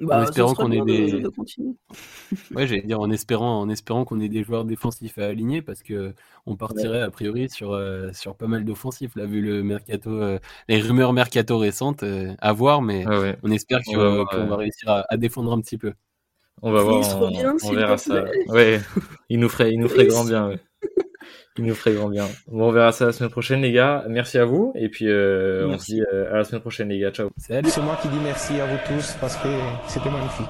Bah, en espérant qu'on ait des. ouais, j'allais dire en espérant, en espérant qu'on ait des joueurs défensifs à aligner parce que on partirait a priori sur euh, sur pas mal d'offensifs là vu le mercato, euh, les rumeurs mercato récentes euh, à voir, mais on espère qu'on va, réussir à, défendre un petit peu. On va voir, on, verra ça. Ouais, il nous ferait, il nous ferait grand bien. Il nous ferait grand bien. Bon, on verra ça la semaine prochaine, les gars. Merci à vous. Et puis, euh, on se dit euh, à la semaine prochaine, les gars. Ciao. C'est moi qui dis merci à vous tous parce que c'était magnifique.